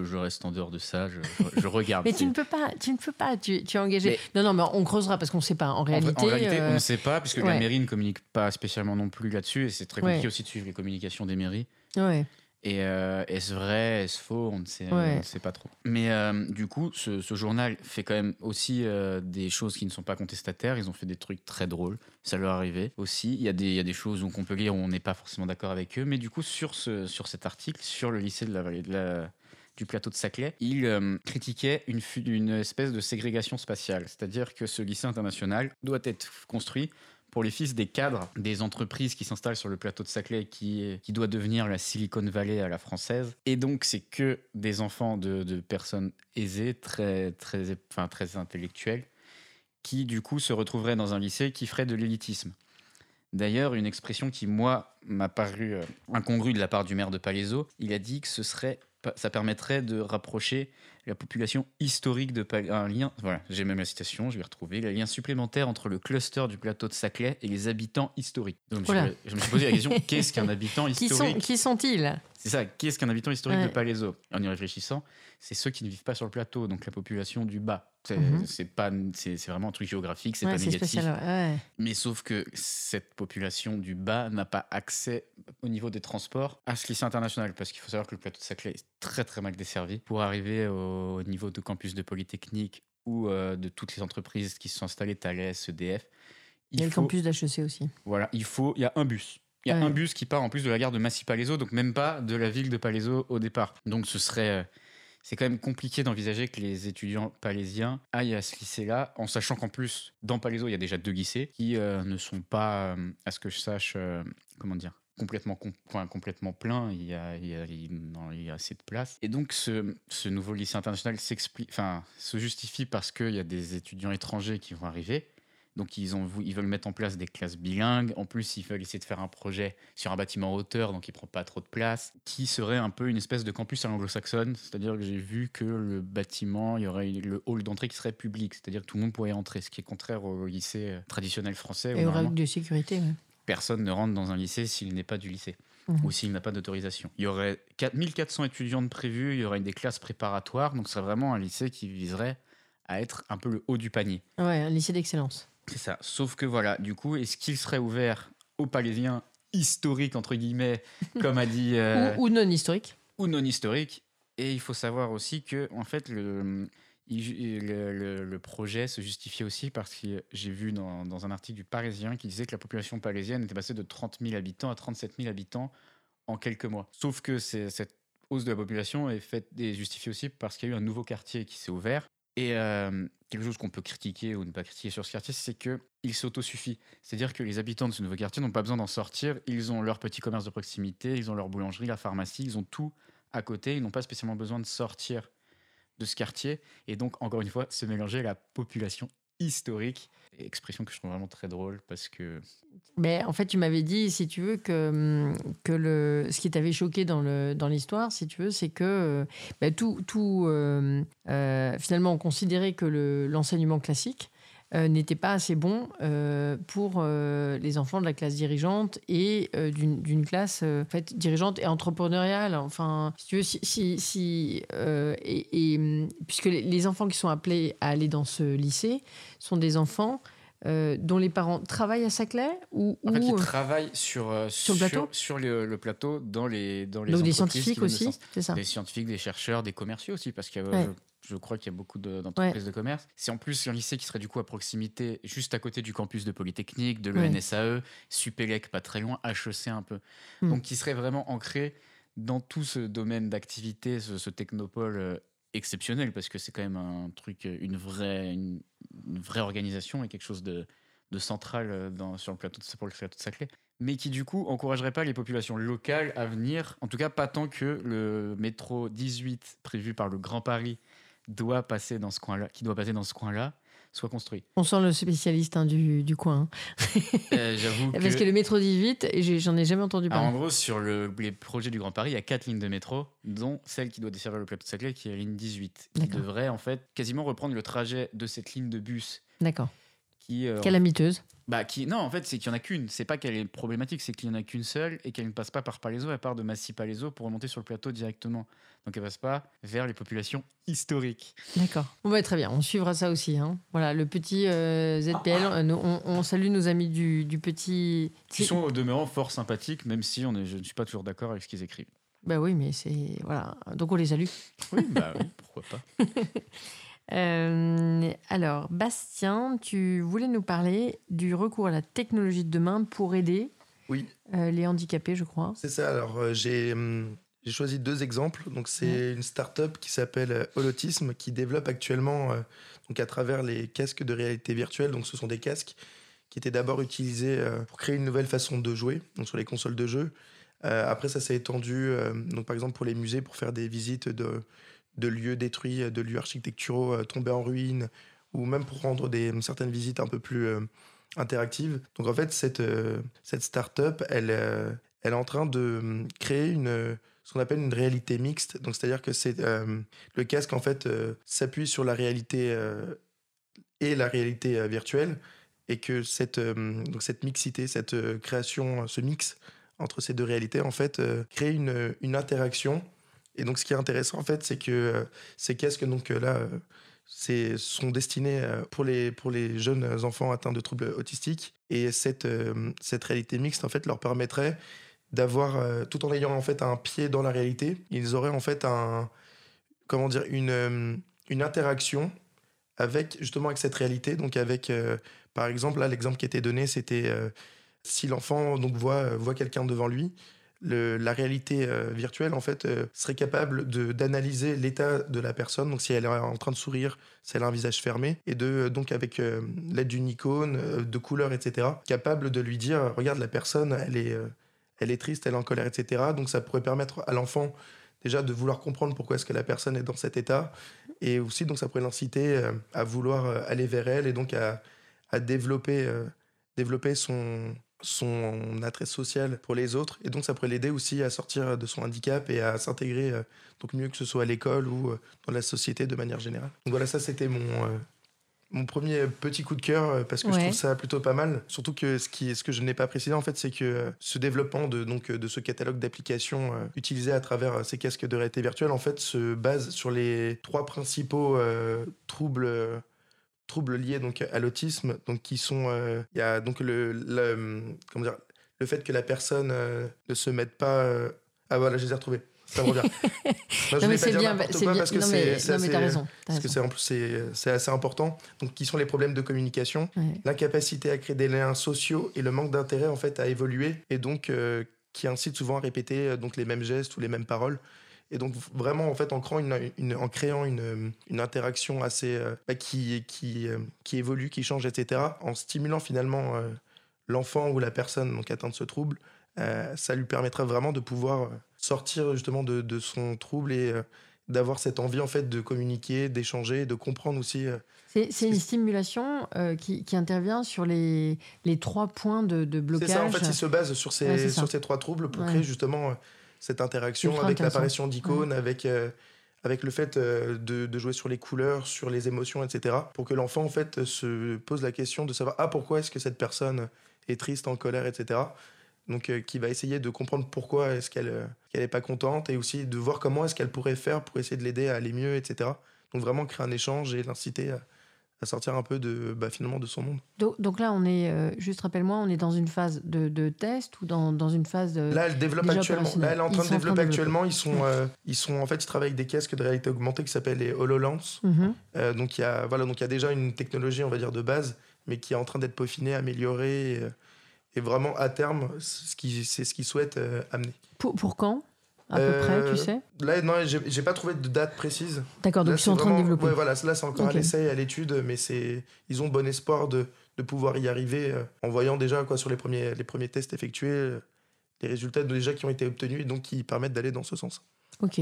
je, reste en dehors de ça, je, regarde. mais tu ne peux pas, tu ne peux pas, tu, es engagé. non, non, mais on creusera parce qu'on ne sait pas. En réalité, en, réalité on ne euh, sait pas puisque la mairie ne communique pas spécialement non plus là-dessus et c'est très compliqué aussi de suivre les communications des mairies. Ouais. Et euh, est-ce vrai, est-ce faux On ne sait, on sait pas trop. Mais euh, du coup, ce, journal fait quand même aussi euh, des choses qui ne sont pas contestataires. Ils ont fait des trucs très drôles. Ça leur arrivait aussi. Il y a des, il y a des choses qu'on peut lire où on n'est pas forcément d'accord avec eux. Mais du coup, sur, ce, sur cet article, sur le lycée de la vallée de la, du plateau de Saclay, il critiquait une, une espèce de ségrégation spatiale. C'est-à-dire que ce lycée international doit être construit pour les fils des cadres des entreprises qui s'installent sur le plateau de Saclay qui, doit devenir la Silicon Valley à la française. Et donc, c'est que des enfants de, personnes aisées, très, très, enfin, très intellectuelles, qui du coup se retrouveraient dans un lycée qui ferait de l'élitisme. D'ailleurs, une expression qui, moi, m'a paru euh, incongrue de la part du maire de Palaiso, il a dit que ce serait, ça permettrait de rapprocher la population historique de un lien, voilà, j'ai même la citation, je vais retrouver, le lien supplémentaire entre le cluster du plateau de Saclay et les habitants historiques. Donc je, me suis posé la question, qu'est-ce qu'un habitant historique Qui sont-ils? C'est ça, qu'est-ce qu'un habitant historique de Palaiso? En y réfléchissant, c'est ceux qui ne vivent pas sur le plateau, donc la population du bas. C'est pas, c'est vraiment un truc géographique, c'est pas négatif. Mais sauf que cette population du bas n'a pas accès au niveau des transports à ce lycée international, parce qu'il faut savoir que le plateau de Saclay est très très mal desservi pour arriver au niveau de campus de Polytechnique ou euh, de toutes les entreprises qui se sont installées, Thales, EDF. Il, y a le campus d'HEC aussi. Voilà, il faut, il y a un bus. Il y a un bus qui part en plus de la gare de Massy-Palaiso, donc même pas de la ville de Palaiso au départ. Donc ce serait euh, c'est quand même compliqué d'envisager que les étudiants palaisiens aillent à ce lycée-là, en sachant qu'en plus, dans Palaiso, il y a déjà deux lycées qui euh, ne sont pas, euh, à ce que je sache, euh, comment dire, complètement, complètement plein, il y, a, il, y a, assez de place. Et donc ce, ce nouveau lycée international se justifie parce qu'il y a des étudiants étrangers qui vont arriver. Donc ils, ont, ils veulent mettre en place des classes bilingues. En plus, ils veulent essayer de faire un projet sur un bâtiment hauteur, donc il prend pas trop de place, qui serait un peu une espèce de campus à l'anglo-saxonne. C'est-à-dire que j'ai vu que le bâtiment, il y aurait le hall d'entrée qui serait public, c'est-à-dire que tout le monde pourrait entrer, ce qui est contraire au lycée euh, traditionnel français. Et aux règles de sécurité. Personne ne rentre dans un lycée s'il n'est pas du lycée. Mmh. ou s'il n'a pas d'autorisation. Il y aurait 4400 étudiants de prévus, il y aurait des classes préparatoires, donc ce serait vraiment un lycée qui viserait à être un peu le haut du panier. Ouais, un lycée d'excellence. C'est ça. Sauf que voilà, du coup, est-ce qu'il serait ouvert aux Palaisiens historiques, entre guillemets, comme a dit. Euh, ou, non historiques. Ou non historiques. Et il faut savoir aussi que, en fait, le, le, le, projet se justifiait aussi parce que j'ai vu dans, dans, un article du Parisien qui disait que la population palaisienne était passée de 30 000 habitants à 37 000 habitants en quelques mois. Sauf que cette hausse de la population est, faite, et justifiée aussi parce qu'il y a eu un nouveau quartier qui s'est ouvert et euh, quelque chose qu'on peut critiquer ou ne pas critiquer sur ce quartier, c'est qu'il s'autosuffit. C'est-à-dire que les habitants de ce nouveau quartier n'ont pas besoin d'en sortir. Ils ont leur petit commerce de proximité, ils ont leur boulangerie, la pharmacie, ils ont tout à côté. Ils n'ont pas spécialement besoin de sortir de ce quartier. Et donc, encore une fois, se mélanger la population historique. Expression que je trouve vraiment très drôle parce que. Mais en fait, tu m'avais dit, si tu veux, que, hum, que le, ce qui t'avait choqué dans l'histoire, dans si tu veux, c'est que bah, tout, tout euh, euh, finalement, on considérait que l'enseignement classique euh, n'était pas assez bon euh, pour euh, les enfants de la classe dirigeante et d'une classe fait, dirigeante et entrepreneuriale. Enfin, si tu veux, si, si, et, puisque les enfants qui sont appelés à aller dans ce lycée sont des enfants dont les parents travaillent à Saclay ou, en fait, ils travaillent sur, sur, le plateau, sur le, plateau dans les dans les Donc des scientifiques aussi, c'est ça. Des scientifiques, des chercheurs, des commerciaux aussi, parce a je crois qu'il y a beaucoup d'entreprises de, commerce. C'est en plus un lycée qui serait du coup à proximité, juste à côté du campus de Polytechnique, de l'ENSAE, Supélec pas très loin, HEC un peu. Hmm. Donc qui serait vraiment ancré dans tout ce domaine d'activité, ce, technopole euh, exceptionnel, parce que c'est quand même un truc, une vraie, une, vraie organisation et quelque chose de, de central euh, dans, sur le plateau de, pour le plateau de Saclay mais qui du coup encouragerait pas les populations locales à venir, en tout cas pas tant que le métro 18 prévu par le Grand Paris doit passer dans ce coin-là, qui doit passer dans ce coin-là, soit construit. On sent le spécialiste hein, du, du, coin. Hein. Euh, j'avoue Parce que le métro 18, et j'en ai jamais entendu parler. en gros, sur le, les projets du Grand Paris, il y a quatre lignes de métro, dont celle qui doit desservir le plateau de Saclay, qui est la ligne 18, qui devrait en fait quasiment reprendre le trajet de cette ligne de bus. D'accord. Qui, euh, Calamiteuse. Bah, qui, non, en fait, c'est qu'il n'y en a qu'une. C'est pas qu'elle est problématique, c'est qu'il n'y en a qu'une seule et qu'elle ne passe pas par Palaiso, elle part de Massy Palaiso pour remonter sur le plateau directement. Donc elle passe pas vers les populations historiques. D'accord. Bon, bah, très bien, on suivra ça aussi. Hein. Voilà, le petit euh, ZPL, euh, on, salue nos amis du, du petit. Qui sont au demeurant fort sympathiques, même si on est, je ne suis pas toujours d'accord avec ce qu'ils écrivent. Bah oui, mais c'est. Voilà. Donc on les salue. Oui, bah oui, pourquoi pas. Euh, alors, Bastien, tu voulais nous parler du recours à la technologie de demain pour aider oui. Euh, les handicapés, je crois. C'est ça. Alors, euh, j'ai hum, j'ai choisi deux exemples. Donc, c'est une start-up qui s'appelle Holotisme qui développe actuellement, donc à travers les casques de réalité virtuelle. Donc, ce sont des casques qui étaient d'abord utilisés pour créer une nouvelle façon de jouer, donc sur les consoles de jeu. après, ça s'est étendu, donc par exemple pour les musées, pour faire des visites de, de lieux détruits, de lieux architecturaux euh, tombés en ruine, ou même pour rendre certaines visites un peu plus euh, interactives. Donc en fait, cette, euh, cette start-up, elle, est en train de hum, créer ce qu'on appelle une réalité mixte. Donc c'est-à-dire que le casque en fait s'appuie sur la réalité et la réalité virtuelle et que cette, donc cette mixité, cette création, ce mix entre ces deux réalités en fait crée une, une interaction et donc, ce qui est intéressant, en fait, c'est que euh, ces casques, donc euh, là, euh, sont destinés pour les, jeunes enfants atteints de troubles autistiques. Et cette, réalité mixte, en fait, leur permettrait d'avoir, tout en ayant en fait un pied dans la réalité, ils auraient en fait un, comment dire, une, une interaction avec justement avec cette réalité. Donc avec, par exemple, là, l'exemple qui était donné, c'était si l'enfant donc voit, voit quelqu'un devant lui, la réalité euh, virtuelle en fait euh, serait capable d'analyser l'état de la personne donc si elle est en train de sourire si elle a un visage fermé et de donc avec euh, l'aide d'une icône de couleurs etc capable de lui dire regarde la personne elle est elle est triste, elle est en colère, etc. Donc ça pourrait permettre à l'enfant déjà de vouloir comprendre pourquoi est-ce que la personne est dans cet état. Et aussi, donc ça pourrait l'inciter à vouloir aller vers elle et donc à, à développer, développer son, son attrait social pour les autres. Et donc, ça pourrait l'aider aussi à sortir de son handicap et à s'intégrer, euh, donc mieux que ce soit à l'école ou euh, dans la société de manière générale. Donc voilà, ça, c'était mon, euh, mon premier petit coup de cœur parce que je trouve ça plutôt pas mal. Surtout que ce, qui, ce que je n'ai pas précisé, en fait, c'est que ce développement de, donc, de ce catalogue d'applications utilisé à travers ces casques de réalité virtuelle, en fait, se base sur les trois principaux troubles troubles liés donc à l'autisme, donc qui sont, euh, il y a donc le, le, comment dire, le fait que la personne euh, ne se mette pas, euh, ah voilà, je les ai retrouvés. Ça revient. non, mais c'est bien, c'est bien. Parce que raison. Parce que c'est en plus c'est, assez important. Donc qui sont les problèmes de communication, l'incapacité à créer des liens sociaux et le manque d'intérêt en fait à évoluer et donc qui incite souvent à répéter donc les mêmes gestes ou les mêmes paroles. Et donc vraiment en fait en créant une, en créant une, une interaction assez euh, bah, qui qui euh, qui évolue, qui change, etc. En stimulant finalement euh, l'enfant ou la personne donc atteinte de ce trouble, ça lui permettra vraiment de pouvoir sortir justement de, de son trouble et d'avoir cette envie en fait de communiquer, d'échanger, de comprendre aussi. c'est une stimulation qui, qui, intervient sur les, les trois points de, de blocage. C'est ça, en fait, il se base sur ces, sur ces trois troubles pour créer justement cette interaction avec l'apparition d'icônes, avec, euh, avec le fait euh, de, de, jouer sur les couleurs, sur les émotions, etc. Pour que l'enfant, en fait, se pose la question de savoir, ah, pourquoi est-ce que cette personne est triste, en colère, etc. Donc, euh, qui va essayer de comprendre pourquoi est-ce qu'elle n'est pas contente et aussi de voir comment est-ce qu'elle pourrait faire pour essayer de l'aider à aller mieux, etc. Donc, vraiment créer un échange et l'inciter à à sortir un peu de, bah, finalement de son monde. Donc, là, on est, euh, juste rappelle-moi, on est dans une phase de, de test ou dans, dans, une phase de. Là, elle développe actuellement. Là, elle est en train de développer actuellement. Ils sont, euh, ils sont, en fait, ils travaillent avec des casques de réalité augmentée qui s'appellent les HoloLens. Mhm. Euh, donc, il y a, voilà, donc il y a déjà une technologie, on va dire, de base, mais qui est en train d'être peaufinée, améliorée. Et, vraiment, à terme, c'est ce qu'ils souhaitent amener. Pour, pour quand? À peu près, tu euh, sais Là, non, j'ai pas trouvé de date précise. D'accord, donc ils sont en train de développer. Ouais, voilà, là, c'est encore à l'essai, à l'étude, mais ils ont bon espoir de, de pouvoir y arriver euh, en voyant déjà quoi, sur les premiers, les premiers tests effectués, euh, les résultats déjà qui ont été obtenus et donc qui permettent d'aller dans ce sens. Ok.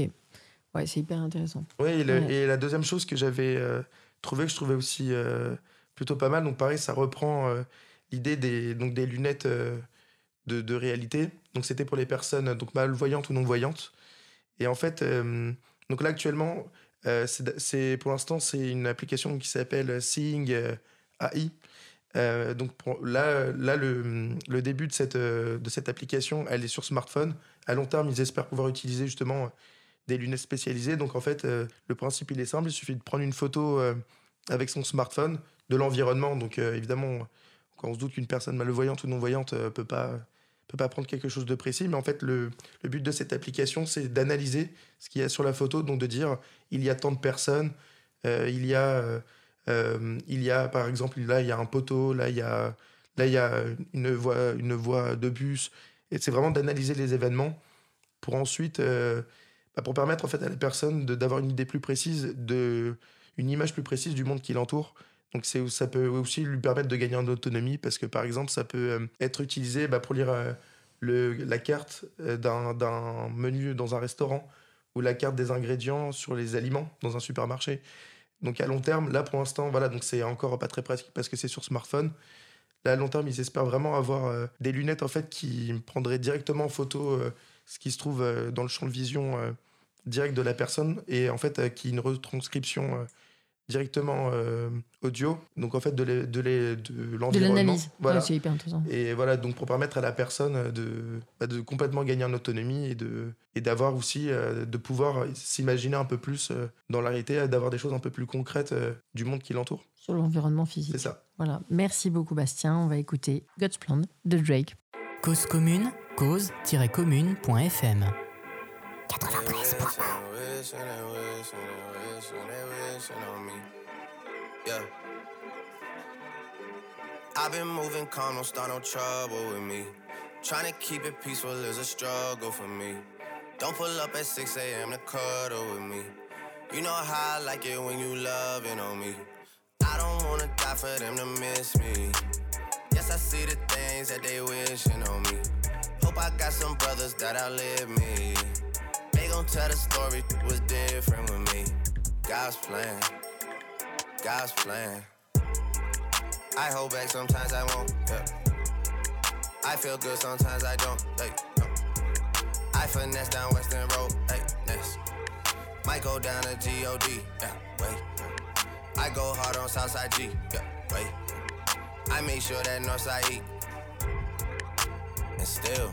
Ouais, c'est hyper intéressant. Oui, et, la deuxième chose que j'avais trouvé, que je trouvais aussi plutôt pas mal, donc pareil, ça reprend l'idée des, donc des lunettes de, de réalité. Donc c'était pour les personnes donc malvoyantes ou non voyantes. Et en fait, euh, donc là actuellement, euh, c'est pour l'instant c'est une application qui s'appelle Seeing euh, AI. donc là, là le, le, début de cette, de cette application, elle est sur smartphone. À long terme, ils espèrent pouvoir utiliser justement des lunettes spécialisées. Donc en fait, le principe il est simple, il suffit de prendre une photo avec son smartphone de l'environnement. Donc évidemment, quand on se doute qu'une personne malvoyante ou non voyante peut pas peut pas prendre quelque chose de précis, mais en fait, le, but de cette application, c'est d'analyser ce qu'il y a sur la photo, donc de dire il y a tant de personnes, euh, il, y a, euh, euh, il y a, par exemple, là, il y a un poteau, là, il y a, une voie de bus, et c'est vraiment d'analyser les événements pour ensuite, bah, pour permettre en fait à la personne d'avoir une idée plus précise, de, une image plus précise du monde qui l'entoure. Donc ça peut aussi lui permettre de gagner en autonomie parce que par exemple ça peut euh, être utilisé bah, pour lire euh, le, la carte euh, d'un menu dans un restaurant ou la carte des ingrédients sur les aliments dans un supermarché. Donc à long terme, là pour l'instant, voilà, donc c'est encore pas très pratique parce que c'est sur smartphone. Là à long terme, ils espèrent vraiment avoir des lunettes en fait qui prendraient directement en photo ce qui se trouve dans le champ de vision direct de la personne et en fait qui une retranscription directement euh, audio, donc en fait de l'environnement. De l'analyse, voilà. c'est hyper intéressant. Et voilà, donc pour permettre à la personne de, bah, de complètement gagner en autonomie et de et d'avoir aussi euh, de pouvoir s'imaginer un peu plus euh, dans la réalité, d'avoir des choses un peu plus concrètes du monde qui l'entoure. Sur l'environnement physique. C'est ça. Voilà, merci beaucoup Bastien. On va écouter God's Plan de Drake. Cause commune, cause-commune.fm I've been moving calm, don't start no trouble with me. Trying to keep it peaceful is a struggle for me. Don't pull up at 6 a.m. to cuddle with me. You know how I like it when you loving on me. I don't wanna die for them to miss me. Yes, I see the things that they wishing on me. Hope I got some brothers that outlive me. Gon' tell the story was different with me. God's plan, God's plan. I hold back sometimes I won't. Yeah. I feel good sometimes I don't. Hey, no. I finesse down Western Road. Hey, next. Might go down to God. Yeah, wait. I go hard on Southside G. Yeah, wait. I make sure that Northside eat. And still,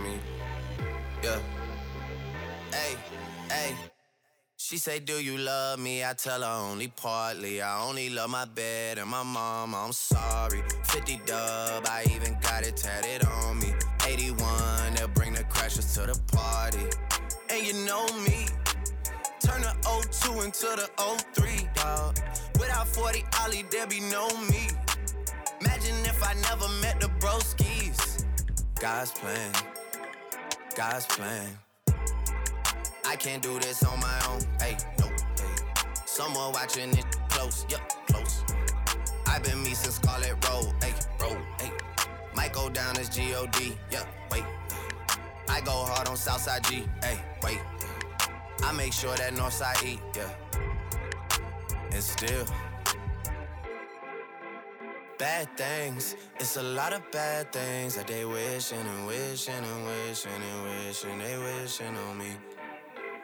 me. She say, Do you love me? I tell her only partly. I only love my bed and my mom. I'm sorry. 50 dub, I even got it tatted on me. 81, they'll bring the crashers to the party. And you know me. Turn the 02 into the 03, dog. Without 40 Ollie, there be no me. Imagine if I never met the broskies. God's plan. God's plan. I can't do this on my own. Hey, no, hey. Someone watching it close, yup, close. I've been me since Scarlet Road, hey, road, hey. Might go down as G-O-D, yup, wait. I go hard on Southside G, hey, wait. I make sure that Northside eat, yeah. And still, bad things. It's a lot of bad things that they wishing and wishing and wishing and wishing they wishing on me.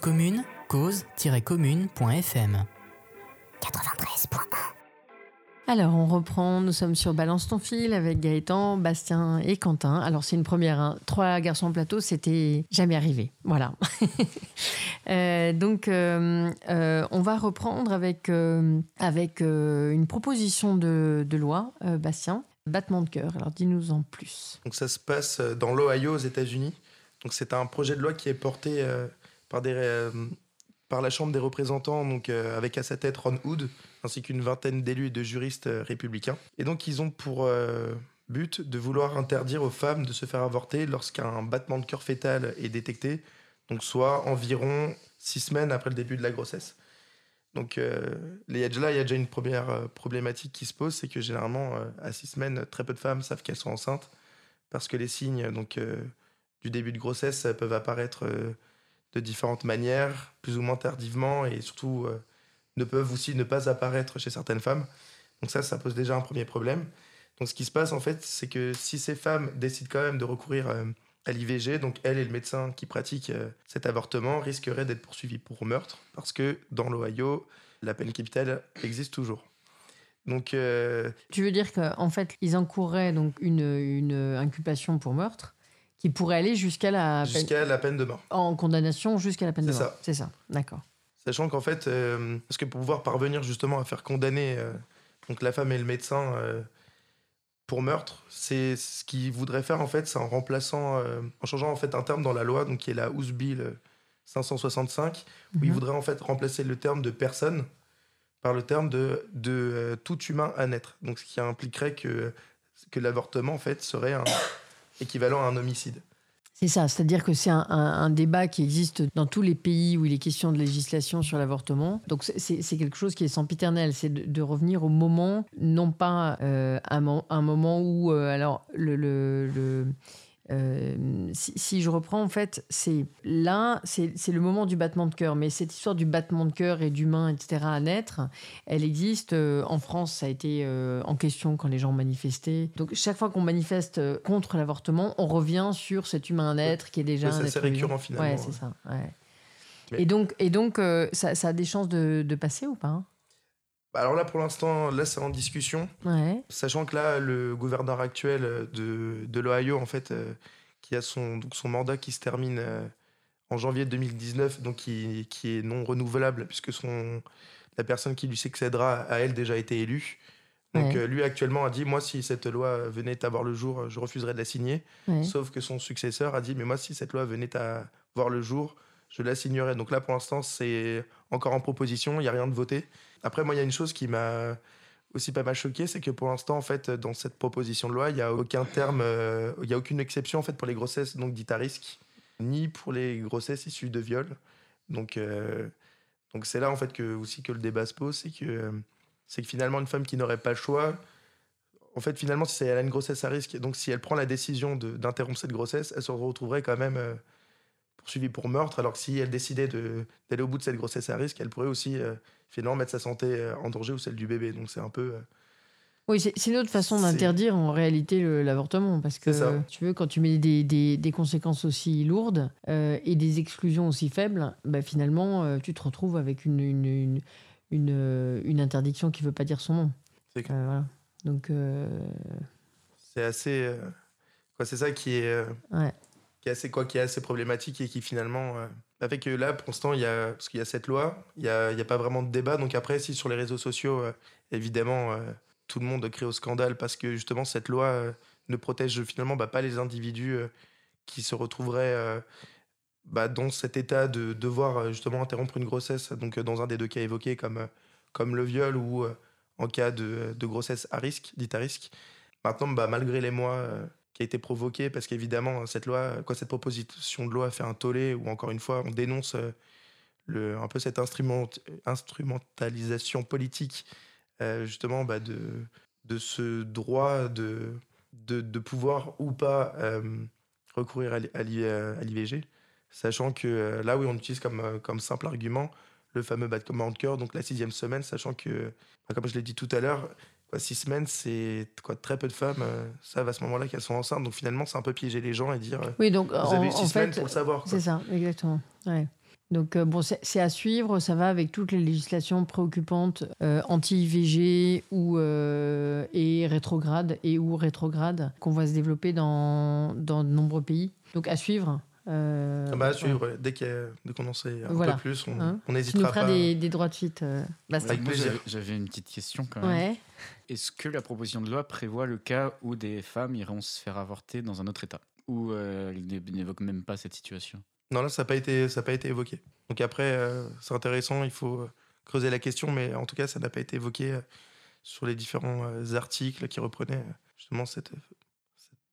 Commune, cause-commune.fm 93.1 alors, on reprend. Nous sommes sur Balance ton fil avec Gaëtan, Bastien et Quentin. Alors, c'est une première. Hein. Trois garçons en plateau, c'était jamais arrivé. Voilà. euh, donc, euh, euh, on va reprendre avec, euh, avec une proposition de, de loi, Bastien. Battement de cœur. Alors, dis-nous en plus. Donc, ça se passe dans l'Ohio, aux États-Unis. Donc, c'est un projet de loi qui est porté par, des, euh, par la Chambre des représentants, donc, euh, avec à sa tête Ron Hood, ainsi qu'une vingtaine d'élus et de juristes euh, républicains. Et donc, ils ont pour but de vouloir interdire aux femmes de se faire avorter lorsqu'un battement de cœur fœtal est détecté, donc soit environ six semaines après le début de la grossesse. Donc les là, il y a déjà une première problématique qui se pose, c'est que généralement, à six semaines, très peu de femmes savent qu'elles sont enceintes, parce que les signes donc, du début de grossesse peuvent apparaître de différentes manières, plus ou moins tardivement, et surtout euh, ne peuvent aussi ne pas apparaître chez certaines femmes. Donc ça, ça pose déjà un premier problème. Donc ce qui se passe en fait, c'est que si ces femmes décident quand même de recourir euh, à l'IVG, donc elle et le médecin qui pratique euh, cet avortement risqueraient d'être poursuivis pour meurtre, parce que dans l'Ohio, la peine capitale existe toujours. Donc, Tu veux dire qu'en fait, ils encourraient donc une, une inculpation pour meurtre qui pourrait aller jusqu'à la jusqu'à la peine de mort. En condamnation jusqu'à la peine de mort. C'est ça, d'accord. Sachant qu'en fait, euh, parce que pour pouvoir parvenir justement à faire condamner euh, donc la femme et le médecin euh, pour meurtre, c'est ce qu'ils voudraient faire en fait, c'est en remplaçant, en changeant en fait un terme dans la loi, donc qui est la House Bill 565, où ils mhm. voudraient en fait remplacer le terme de personne par le terme de, de tout humain à naître. Donc ce qui impliquerait que, que l'avortement en fait serait un équivalent à un homicide. C'est ça, c'est-à-dire que c'est un, débat qui existe dans tous les pays où il est question de législation sur l'avortement. Donc c'est quelque chose qui est sempiternel, c'est de, revenir au moment, non pas euh, un, moment où, euh, alors, le, si, je reprends, en fait, c'est là, c'est le moment du battement de cœur. Mais cette histoire du battement de cœur et d'humain, etc., à naître, elle existe. en France, ça a été en question quand les gens manifestaient. Donc, chaque fois qu'on manifeste contre l'avortement, on revient sur cet humain à naître qui est déjà. c'est récurrent finalement. Ouais, c'est ça. Et donc, et donc ça, ça, a des chances de, de passer ou pas hein? Alors là, pour l'instant, là, c'est en discussion. Ouais. Sachant que là, le gouverneur actuel de, de l'Ohio, en fait, euh, qui a son, donc son mandat qui se termine euh, en janvier 2019, donc qui, qui, est non renouvelable, puisque son, la personne qui lui succédera a, elle, déjà été élue. Donc euh, lui, actuellement, a dit, moi, si cette loi venait à voir le jour, je refuserais de la signer. Sauf que son successeur a dit, mais moi, si cette loi venait à voir le jour, je la signerais. Donc là, pour l'instant, c'est encore en proposition, il n'y a rien de voté. Après, moi, il y a une chose qui m'a aussi pas mal choqué, c'est que pour l'instant, en fait, dans cette proposition de loi, il n'y a aucun terme, euh, il y a aucune exception en fait pour les grossesses donc dites à risque, ni pour les grossesses issues de viol. Donc, euh, donc c'est là en fait que aussi que le débat se pose, c'est que c'est que finalement une femme qui n'aurait pas le choix, en fait, finalement, si elle a une grossesse à risque, donc si elle prend la décision d'interrompre cette grossesse, elle se retrouverait quand même euh, poursuivie pour meurtre, alors que si elle décidait d'aller au bout de cette grossesse à risque, elle pourrait aussi finalement mettre sa santé euh, en danger ou celle du bébé. Donc c'est un peu. Euh, oui, c'est une autre façon d'interdire en réalité l'avortement, parce que tu veux, quand tu mets des, des, des conséquences aussi lourdes euh, et des exclusions aussi faibles, bah, finalement, tu te retrouves avec une, une, une, une, interdiction qui ne veut pas dire son nom. C'est voilà. Donc. C'est assez. c'est ça qui est. Qui est assez quoi, qui est assez problématique et qui finalement avec que là, pour l'instant, il y a, parce qu'il y a cette loi, il n'y a, pas vraiment de débat. Donc après, si sur les réseaux sociaux, euh, évidemment, euh, tout le monde crie au scandale parce que justement, cette loi euh, ne protège finalement bah, pas les individus qui se retrouveraient bah, dans cet état de devoir justement interrompre une grossesse, donc dans un des deux cas évoqués, comme, comme le viol ou en cas de, de, grossesse à risque, dite à risque. Maintenant, bah, malgré les mois qui a été provoqué parce qu'évidemment cette loi, quoi, cette proposition de loi fait un tollé ou encore une fois on dénonce euh, le, un peu cette instrument, instrumentalisation politique euh, justement bah, de, de ce droit de, de, pouvoir ou pas euh, recourir à l'IVG, sachant que là oui on utilise comme, comme simple argument le fameux battement de cœur, donc la sixième semaine, sachant que, bah, comme je l'ai dit tout à l'heure, six semaines, c'est quoi très peu de femmes euh, savent à ce moment-là qu'elles sont enceintes. Donc finalement, c'est un peu piéger les gens et dire euh, oui, donc, vous avez eu six semaines pour le savoir. C'est ça, exactement. Donc bon, c'est à suivre, ça va avec toutes les législations préoccupantes euh, anti-IVG ou et rétrograde et ou rétrograde qu'on va se développer dans, dans de nombreux pays. Donc à suivre. Euh, ah bah, suivre, dès qu'on en sait un peu plus, on hein n'hésitera pas. Des, des droits de suite. Euh, Avec plaisir. J'avais une petite question quand même. Est-ce que la proposition de loi prévoit le cas où des femmes iront se faire avorter dans un autre État? Ou euh, elle n'évoque même pas cette situation? Non, là, ça n'a pas, été, pas été évoqué. Donc après, euh, c'est intéressant, il faut creuser la question, mais en tout cas, ça n'a pas été évoqué sur les différents articles qui reprenaient justement cette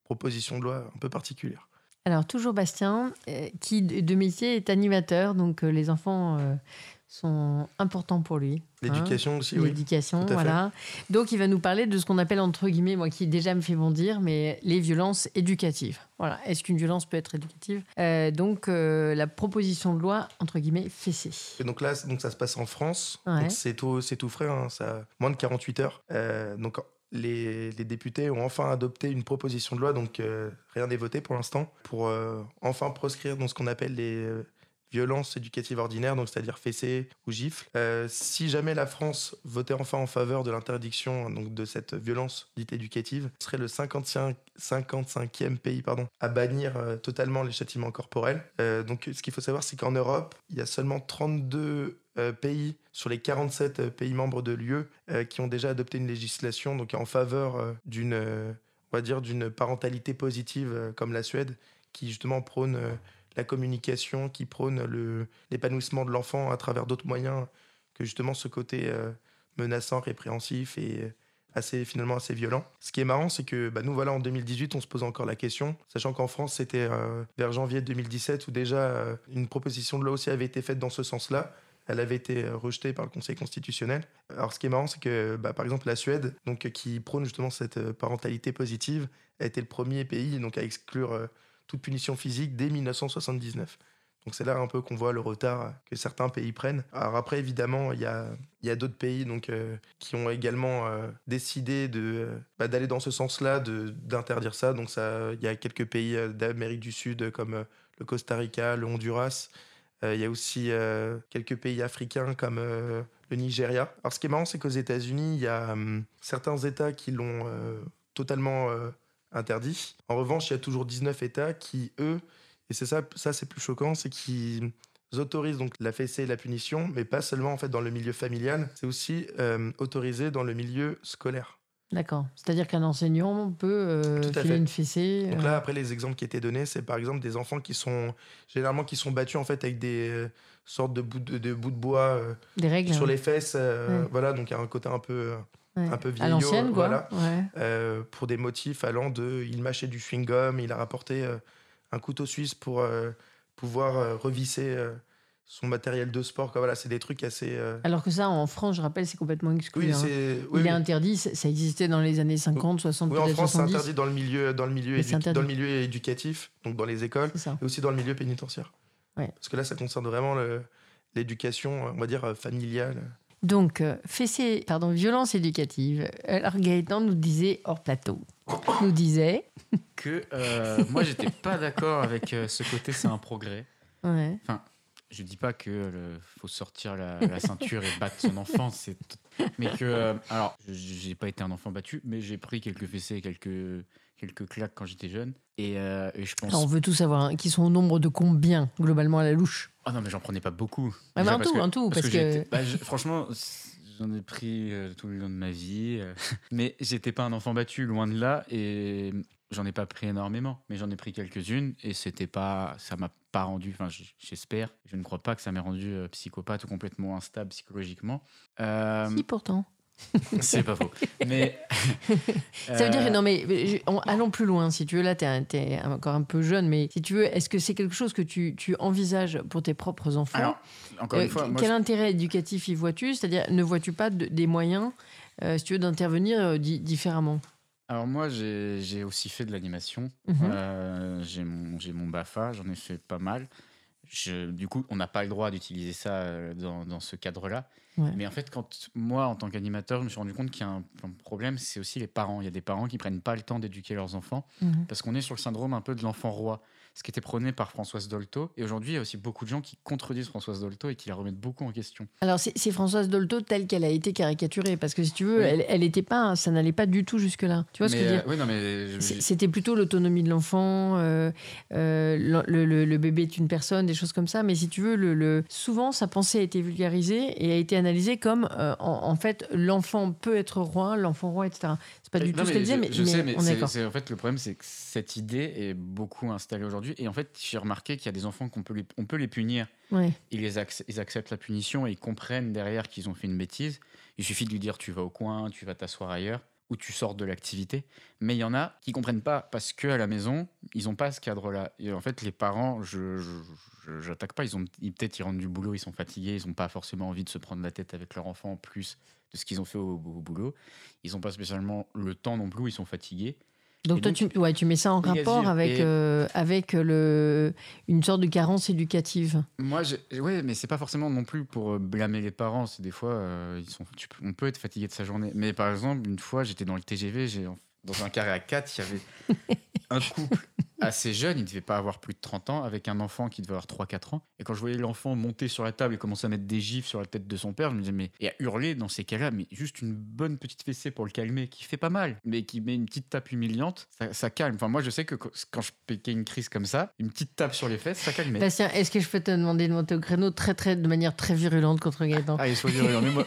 proposition de loi un peu particulière. Alors, toujours Bastien, euh, qui de métier est animateur, donc euh, les enfants euh, sont importants pour lui. Hein. L'éducation aussi, oui. L'éducation, voilà. Donc, il va nous parler de ce qu'on appelle, entre guillemets, moi qui déjà me fait bondir, mais les violences éducatives. Voilà. Est-ce qu'une violence peut être éducative? Donc, la proposition de loi, entre guillemets, fessée. Et donc là, donc ça se passe en France. C'est tout, tout frais, hein, ça moins de 48 heures. donc, les, députés ont enfin adopté une proposition de loi, donc euh, rien n'est voté pour l'instant, pour euh, enfin proscrire dans ce qu'on appelle les euh, violences éducatives ordinaires, donc c'est-à-dire fessées ou gifles. si jamais la France votait enfin en faveur de l'interdiction donc de cette violence dite éducative, ce serait le 55, 55e pays pardon, à bannir totalement les châtiments corporels. donc ce qu'il faut savoir, c'est qu'en Europe, il y a seulement 32 euh, pays sur les 47 euh, pays membres de l'UE euh, qui ont déjà adopté une législation donc en faveur d'une on va dire d'une parentalité positive comme la Suède qui justement prône la communication, qui prône l'épanouissement de l'enfant à travers d'autres moyens que justement ce côté menaçant, répréhensif et assez finalement assez violent. Ce qui est marrant, c'est que bah, nous voilà en 2018, on se pose encore la question, sachant qu'en France c'était vers janvier 2017 où déjà une proposition de loi aussi avait été faite dans ce sens-là elle avait été euh, rejetée par le Conseil constitutionnel. Alors ce qui est marrant, c'est que bah, par exemple la Suède, donc, qui prône justement cette euh, parentalité positive, a été le premier pays donc, à exclure euh, toute punition physique dès 1979. Donc c'est là un peu qu'on voit le retard que certains pays prennent. Alors après, évidemment, il y a, y a d'autres pays donc, euh, qui ont également euh, décidé de, euh, bah, d'aller dans ce sens-là, d'interdire ça. Donc il y a quelques pays d'Amérique du Sud comme le Costa Rica, le Honduras. Il y a aussi quelques pays africains comme le Nigeria. Alors ce qui est marrant, c'est qu'aux États-Unis, il y a hum, certains États qui l'ont totalement interdit. En revanche, il y a toujours 19 États qui, eux, et c'est ça, ça c'est plus choquant, c'est qu'ils autorisent donc la fessée et la punition, mais pas seulement en fait dans le milieu familial, c'est aussi euh, autorisé dans le milieu scolaire. D'accord. C'est-à-dire qu'un enseignant peut euh, filer une fessée. Donc là, euh, après, les exemples qui étaient donnés, c'est par exemple des enfants qui sont généralement qui sont battus en fait avec des sortes de bouts de, bouts de bois des règles, sur les fesses. Voilà, donc il y a un côté un peu un peu vieillot, à l'ancienne, voilà, pour des motifs allant de il mâchait du chewing gum, il a rapporté un couteau suisse pour euh, pouvoir euh, revisser euh, son matériel de sport. Voilà, c'est des trucs assez. Alors que ça, en France, je rappelle, c'est complètement exclu. Hein. Il est interdit, ça existait dans les années 50, 60, Oui, en France, c'est interdit dans le milieu, dans le milieu, dans le milieu éducatif, donc dans les écoles, et aussi dans le milieu pénitentiaire. Parce que là, ça concerne vraiment l'éducation, on va dire, familiale. Donc, fessée, pardon, violence éducative. Alors, Gaëtan nous disait hors plateau nous disait que euh, moi j'étais pas d'accord avec euh, ce côté c'est un progrès. Ouais. Enfin, je dis pas que faut sortir la, ceinture et battre son enfant, c'est mais que euh, alors j'ai pas été un enfant battu, mais j'ai pris quelques fessées quelques quelques claques quand j'étais jeune et, je pense. on veut tous savoir hein, qui sont au nombre de combien globalement à la louche? Ah non mais j'en prenais pas beaucoup. Ah, mais un tout, un tout, parce, que, bah, franchement J'en ai pris euh, tout le long de ma vie. Euh. mais j'étais pas un enfant battu, loin de là. Et j'en ai pas pris énormément. Mais j'en ai pris quelques-unes. Et c'était pas. Ça m'a pas rendu. Enfin, j'espère. Je ne crois pas que ça m'ait rendu euh, psychopathe ou complètement instable psychologiquement. Si, pourtant. c'est pas faux. Mais ça veut dire euh, non mais allons plus loin si tu veux là tu es, encore un peu jeune mais si tu veux est-ce que c'est quelque chose que tu, tu, envisages pour tes propres enfants encore une euh, fois, quel intérêt éducatif y vois-tu? C'est-à-dire ne vois-tu pas des moyens euh, si tu veux d'intervenir différemment? Alors moi, j'ai aussi fait de l'animation. Mhm. j'ai mon, mon BAFA, j'en ai fait pas mal. Je, du coup, on n'a pas le droit d'utiliser ça dans, dans ce cadre-là. Mais en fait, quand moi, en tant qu'animateur, je me suis rendu compte qu'il y a un, problème, c'est aussi les parents. Il y a des parents qui prennent pas le temps d'éduquer leurs enfants mhm. parce qu'on est sur le syndrome un peu de l'enfant roi ce qui était prôné par Françoise Dolto. Et aujourd'hui, il y a aussi beaucoup de gens qui contredisent Françoise Dolto et qui la remettent beaucoup en question. Alors, c'est Françoise Dolto telle qu'elle a été caricaturée, parce que si tu veux, elle, elle était pas, ça n'allait pas du tout jusque-là. Tu vois ce que je veux dire euh, oui, non, mais C'était plutôt l'autonomie de l'enfant, euh, euh, le, bébé est une personne, des choses comme ça. Mais si tu veux, le, souvent, sa pensée a été vulgarisée et a été analysée comme, en, fait, l'enfant peut être roi, l'enfant roi, etc. C'est pas du tout ce qu'elle disait, mais, je sais, mais on est, en fait, le problème, c'est que cette idée est beaucoup installée aujourd'hui et en fait, j'ai remarqué qu'il y a des enfants qu'on peut les, on peut les punir. Ils, les ils acceptent la punition et ils comprennent derrière qu'ils ont fait une bêtise. Il suffit de lui dire tu vas au coin, tu vas t'asseoir ailleurs ou tu sors de l'activité. Mais il y en a qui comprennent pas parce qu'à la maison, ils n'ont pas ce cadre-là. Et en fait, les parents, je n'attaque pas. Ils ont peut-être ils rentrent du boulot, ils sont fatigués, ils n'ont pas forcément envie de se prendre la tête avec leur enfant en plus de ce qu'ils ont fait au, au boulot. Ils n'ont pas spécialement le temps non plus, ils sont fatigués. Donc, toi, tu, ouais, tu mets ça en rapport avec, euh, avec le, une sorte de carence éducative. Moi, oui, mais c'est pas forcément non plus pour euh, blâmer les parents. C'est des fois, euh, ils sont, on peut être fatigué de sa journée. Mais par exemple, une fois, j'étais dans le TGV, dans un carré à 4, il y avait un couple assez jeune, il devait pas avoir plus de 30 ans, avec un enfant qui devait avoir 3-4 ans. Et quand je voyais l'enfant monter sur la table et commencer à mettre des gifs sur la tête de son père, je me disais, mais, et à hurler dans ces cas-là, mais juste une bonne petite fessée pour le calmer, qui fait pas mal, mais qui met une petite tape humiliante, ça, calme. Enfin, moi, je sais que quand je péquais une crise comme ça, une petite tape sur les fesses, ça calme. Bastien, est-ce que je peux te demander de monter au créneau très, très, de manière très virulente contre Gaëtan? Ah, il faut virulent, mais moi.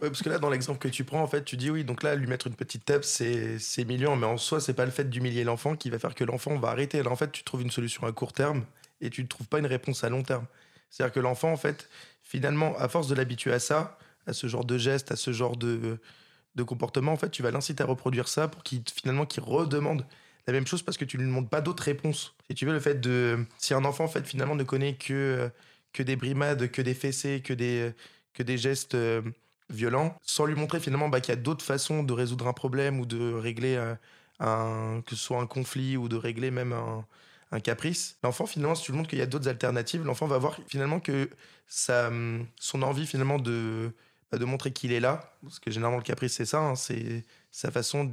parce que là, dans l'exemple que tu prends, en fait, tu dis oui, donc là, lui mettre une petite tape, c'est mignon, mais en soi, c'est pas le fait d'humilier l'enfant qui va faire que l'enfant va arrêter. Là, en fait, tu trouves une solution à court terme et tu ne trouves pas une réponse à long terme. C'est-à-dire que l'enfant, en fait, finalement, à force de l'habituer à ça, à ce genre de geste, à ce genre de, de comportement, en fait, tu vas l'inciter à reproduire ça pour qu'il finalement qu'il redemande la même chose parce que tu ne lui montres pas d'autres réponses. Si tu veux, le fait de. Si un enfant, en fait, finalement, ne connaît que, que des brimades, que des fessées, que des, que des gestes euh, violents, sans lui montrer finalement bah, qu'il y a d'autres façons de résoudre un problème ou de régler. Un, que ce soit un conflit ou de régler même un, un caprice. L'enfant, finalement, si tu lui montres qu'il y a d'autres alternatives, l'enfant va voir finalement que sa, son envie finalement de, bah, de montrer qu'il est là, parce que généralement le caprice c'est ça, hein, c'est sa façon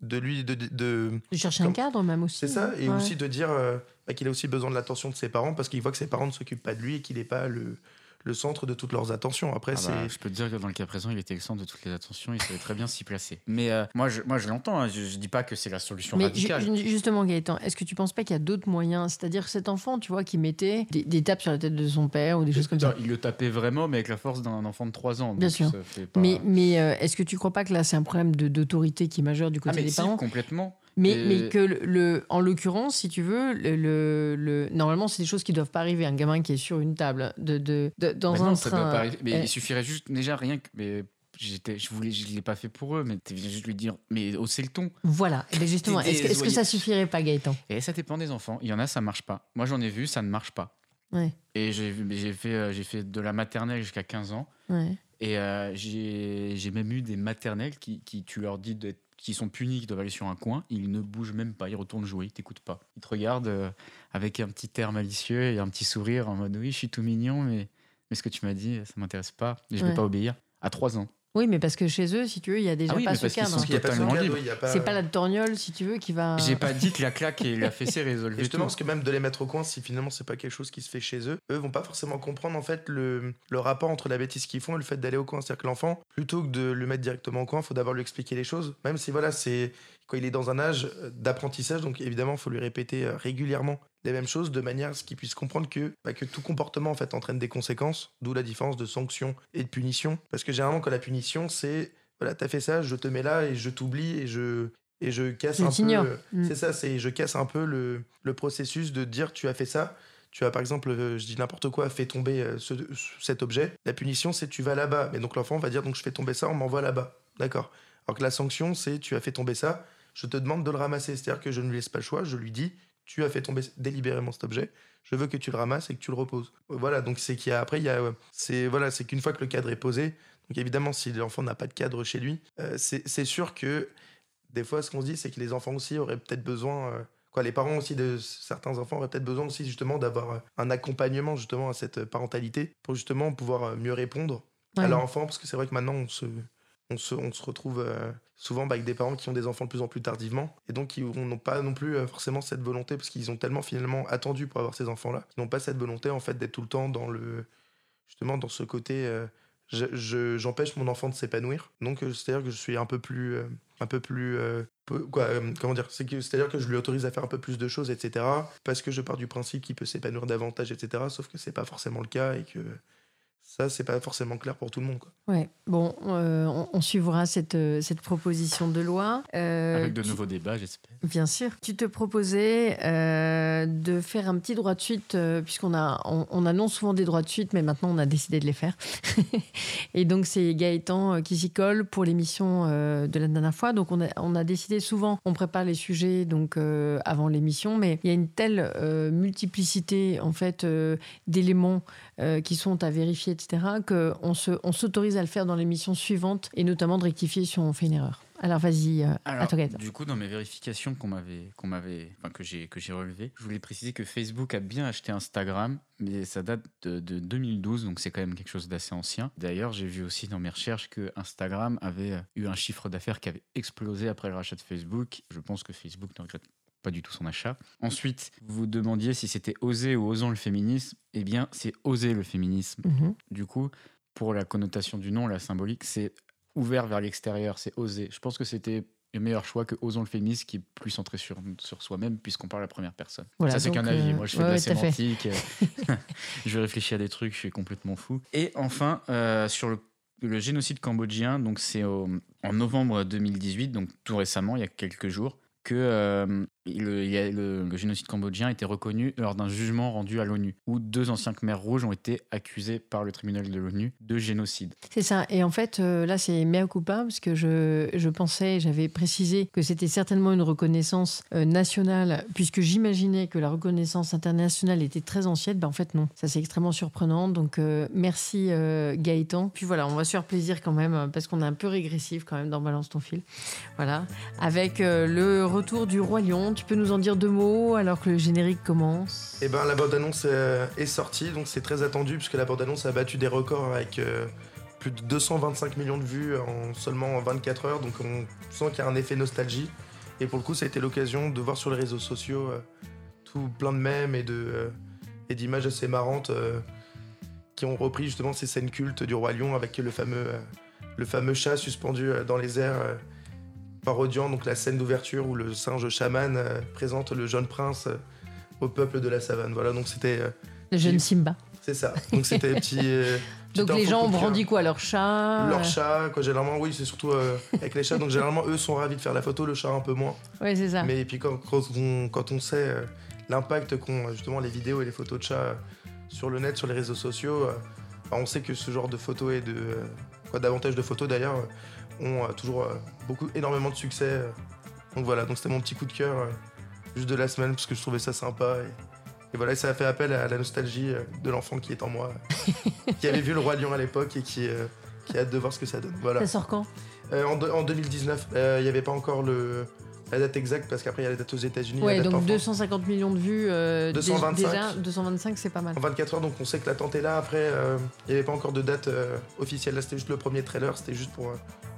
de lui de, de, chercher un cadre même aussi. C'est ça, et aussi de dire euh, bah, qu'il a aussi besoin de l'attention de ses parents parce qu'il voit que ses parents ne s'occupent pas de lui et qu'il n'est pas le le centre de toutes leurs attentions. Après, ah bah, c'est. je peux te dire que dans le cas présent, il était le centre de toutes les attentions. Il savait très bien s'y placer. Mais euh, moi, je, moi, je l'entends. Hein. je, ne dis pas que c'est la solution Mais radicale. justement, Gaëtan, est-ce que tu penses pas qu'il y a d'autres moyens? C'est-à-dire cet enfant, tu vois, qui mettait des, tapes sur la tête de son père ou des choses comme ça. Il le tapait vraiment, mais avec la force d'un enfant de 3 ans. Bien sûr. Mais, mais euh, est-ce que tu crois pas que là, c'est un problème d'autorité qui est majeur du côté ah, des si, parents? Complètement. Mais, mais que, le, en l'occurrence, si tu veux, le, le, normalement, c'est des choses qui ne doivent pas arriver. Un gamin qui est sur une table, de, de, dans un train. Mais il suffirait juste, déjà rien que. Mais j'étais je voulais je l'ai pas fait pour eux mais tu viens juste lui dire mais hausser le ton voilà et justement est-ce que, est que, ça suffirait pas Gaëtan? Et ça dépend des enfants il y en a ça marche pas moi j'en ai vu ça ne marche pas ouais. et j'ai j'ai fait euh, j'ai fait de la maternelle jusqu'à 15 ans ouais. et euh, j'ai même eu des maternelles qui, qui tu leur dis d'être qui sont punis, qui doivent aller sur un coin, ils ne bougent même pas, ils retournent jouer, ils t'écoutent pas. Ils te regardent euh, avec un petit air malicieux et un petit sourire en mode oui, je suis tout mignon, mais, mais ce que tu m'as dit, ça m'intéresse pas, et je ne vais pas obéir. À trois ans. Oui, mais parce que chez eux, si tu veux, il y a déjà ah pas ce cadre. C'est pas la torgnole, si tu veux, qui va. J'ai pas dit que la claque et la fessée résolvaient Justement, parce que même de les mettre au coin, si finalement c'est pas quelque chose qui se fait chez eux, eux vont pas forcément comprendre en fait le, le rapport entre la bêtise qu'ils font et le fait d'aller au coin. C'est-à-dire que l'enfant, plutôt que de le mettre directement au coin, il faut d'abord lui expliquer les choses. Même si voilà, c'est quand il est dans un âge d'apprentissage, donc évidemment, il faut lui répéter euh, régulièrement les mêmes choses de manière à ce qu'il puisse comprendre que, bah, que tout comportement en fait entraîne des conséquences, d'où la différence de sanction et de punition. Parce que généralement, quand la punition, c'est voilà, t'as fait ça, je te mets là et je t'oublie et je et je casse un peu. Mm. C'est ça, c'est je casse un peu le, le, processus de dire tu as fait ça. Tu as par exemple, euh, je dis n'importe quoi, fait tomber euh, cet objet. La punition, c'est tu vas là-bas. Mais donc l'enfant va dire donc je fais tomber ça, on m'envoie là-bas. D'accord. Alors que la sanction, c'est tu as fait tomber ça, je te demande de le ramasser. C'est-à-dire que je ne lui laisse pas le choix, je lui dis tu as fait tomber délibérément cet objet, je veux que tu le ramasses et que tu le reposes. Voilà, donc c'est qu'il y a après il y a c'est voilà, c'est qu'une fois que le cadre est posé, donc évidemment si l'enfant n'a pas de cadre chez lui, euh, c'est sûr que des fois ce qu'on se dit c'est que les enfants aussi auraient peut-être besoin euh, quoi les parents aussi de certains enfants auraient peut-être besoin aussi justement d'avoir euh, un accompagnement justement à cette parentalité pour justement pouvoir mieux répondre à leur enfant parce que c'est vrai que maintenant on se on se, on se retrouve euh, souvent bah, avec des parents qui ont des enfants de plus en plus tardivement et donc qui n'ont pas non plus euh, forcément cette volonté parce qu'ils ont tellement finalement attendu pour avoir ces enfants-là, ils n'ont pas cette volonté en fait d'être tout le temps dans le justement dans ce côté euh, j'empêche mon enfant de s'épanouir. Donc c'est-à-dire que je suis un peu plus un peu plus quoi, comment dire c'est que c'est-à-dire que je lui autorise à faire un peu plus de choses etc parce que je pars du principe qu'il peut s'épanouir davantage etc sauf que c'est pas forcément le cas et que ça, c'est pas forcément clair pour tout le monde. Quoi. Ouais, bon, euh, on, suivra cette, euh, cette proposition de loi. Euh, Avec de nouveaux débats, j'espère. Bien sûr. Tu te proposais de faire un petit droit de suite, puisqu'on a, on, annonce souvent des droits de suite, mais maintenant on a décidé de les faire. Et donc, c'est Gaëtan qui s'y colle pour l'émission de la dernière fois. Donc, on a, on a décidé souvent, on prépare les sujets donc avant l'émission, mais il y a une telle multiplicité, en fait, d'éléments qui sont à vérifier etc., qu'on s'autorise à le faire dans l'émission suivante et notamment de rectifier si on fait une erreur. Alors vas-y, euh, à toi, Du coup, dans mes vérifications qu'on m'avait, qu'on m'avait, enfin, que j'ai que j'ai relevé, je voulais préciser que Facebook a bien acheté Instagram, mais ça date de, 2012, donc c'est quand même quelque chose d'assez ancien. D'ailleurs, j'ai vu aussi dans mes recherches que Instagram avait eu un chiffre d'affaires qui avait explosé après le rachat de Facebook. Je pense que Facebook ne regrette pas du tout son achat. Ensuite, vous demandiez si c'était oser ou osant le féminisme. Eh bien, c'est oser le féminisme. Mhm. Du coup, pour la connotation du nom, la symbolique, c'est ouvert vers l'extérieur, c'est oser. Je pense que c'était le meilleur choix que osons le féminisme qui est plus centré sur, sur soi-même puisqu'on parle à la première personne. ça, c'est qu'un avis. Euh, Moi, je fais de la sémantique. je réfléchis à des trucs, je suis complètement fou. Et enfin, euh, sur le, le, génocide cambodgien, donc c'est en novembre 2018, donc tout récemment, il y a quelques jours, que euh, le, génocide cambodgien a été reconnu lors d'un jugement rendu à l'ONU, où deux anciens Khmers rouges ont été accusés par le tribunal de l'ONU de génocide. C'est ça. Et en fait, euh, là, c'est mea culpa, parce que je, je pensais, j'avais précisé que c'était certainement une reconnaissance euh, nationale, puisque j'imaginais que la reconnaissance internationale était très ancienne. Ben, en fait, non. Ça, c'est extrêmement surprenant. Donc, euh, merci Gaëtan. Puis voilà, on va se faire plaisir quand même, parce qu'on est un peu régressif quand même dans Balance ton fil. Voilà. Avec le retour du Roi Lion tu peux nous en dire deux mots alors que le générique commence? Eh ben, la bande-annonce euh, est sortie, donc c'est très attendu puisque la bande-annonce a battu des records avec euh, plus de 225 millions de vues en seulement 24 heures, donc on sent qu'il y a un effet nostalgie. Et pour le coup, ça a été l'occasion de voir sur les réseaux sociaux euh, tout plein de mèmes et d'images assez marrantes qui ont repris justement ces scènes cultes du roi lion avec le fameux le fameux chat suspendu dans les airs parodiant donc la scène d'ouverture où le singe chaman euh, présente le jeune prince euh, au peuple de la savane. Voilà, donc c'était. Euh, le jeune Simba. C'est ça. Donc c'était petit. donc les gens ont brandi quoi Leur chat Leur chat, quoi. Généralement, oui, c'est surtout avec les chats. Donc généralement, eux sont ravis de faire la photo, le chat un peu moins. Oui, c'est ça. Mais puis quand, quand, on, sait l'impact qu'ont justement les vidéos et les photos de chats sur le net, sur les réseaux sociaux, bah, on sait que ce genre de photos et de. quoi, davantage de photos d'ailleurs ont toujours euh, beaucoup, énormément de succès. Euh. Donc voilà, donc c'était mon petit coup de cœur euh, juste de la semaine parce que je trouvais ça sympa. Et, voilà, ça a fait appel à la nostalgie de l'enfant qui est en moi, qui avait vu le Roi Lion à l'époque et qui, qui a hâte de voir ce que ça donne. Voilà. Ça sort quand? En, 2019. Il n'y avait pas encore le, la date exacte parce qu'après il y a la date aux États-Unis. Ouais, donc 250 millions de vues. 225. Déjà, 225, c'est pas mal. En 24 heures, donc on sait que l'attente est là. Après, il n'y avait pas encore de date officielle. Là, c'était juste le premier trailer. C'était juste pour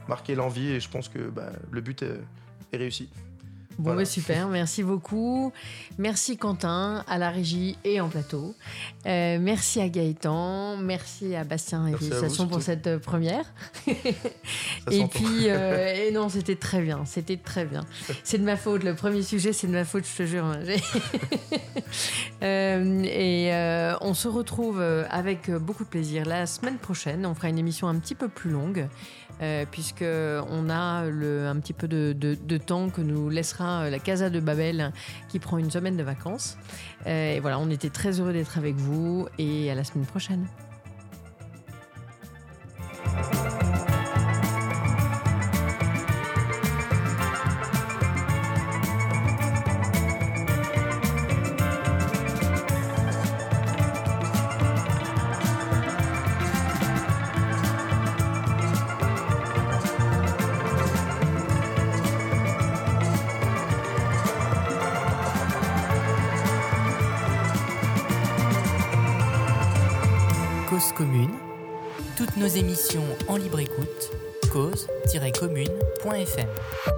marquer l'envie et je pense que bah, le but est, réussi. Bon, bah, super, merci beaucoup. Merci Quentin à la régie et en plateau. Euh, merci à Gaëtan, merci à Bastien et Félicitations pour cette euh, première. et puis, euh, et non, c'était très bien, c'était très bien. C'est de ma faute, le premier sujet, c'est de ma faute, je te jure. et on se retrouve avec beaucoup de plaisir la semaine prochaine. On fera une émission un petit peu plus longue. Euh, puisqu'on a le, un petit peu de, temps que nous laissera euh, la Casa de Babel qui prend une semaine de vacances. Euh, et voilà, on était très heureux d'être avec vous et à la semaine prochaine. Nos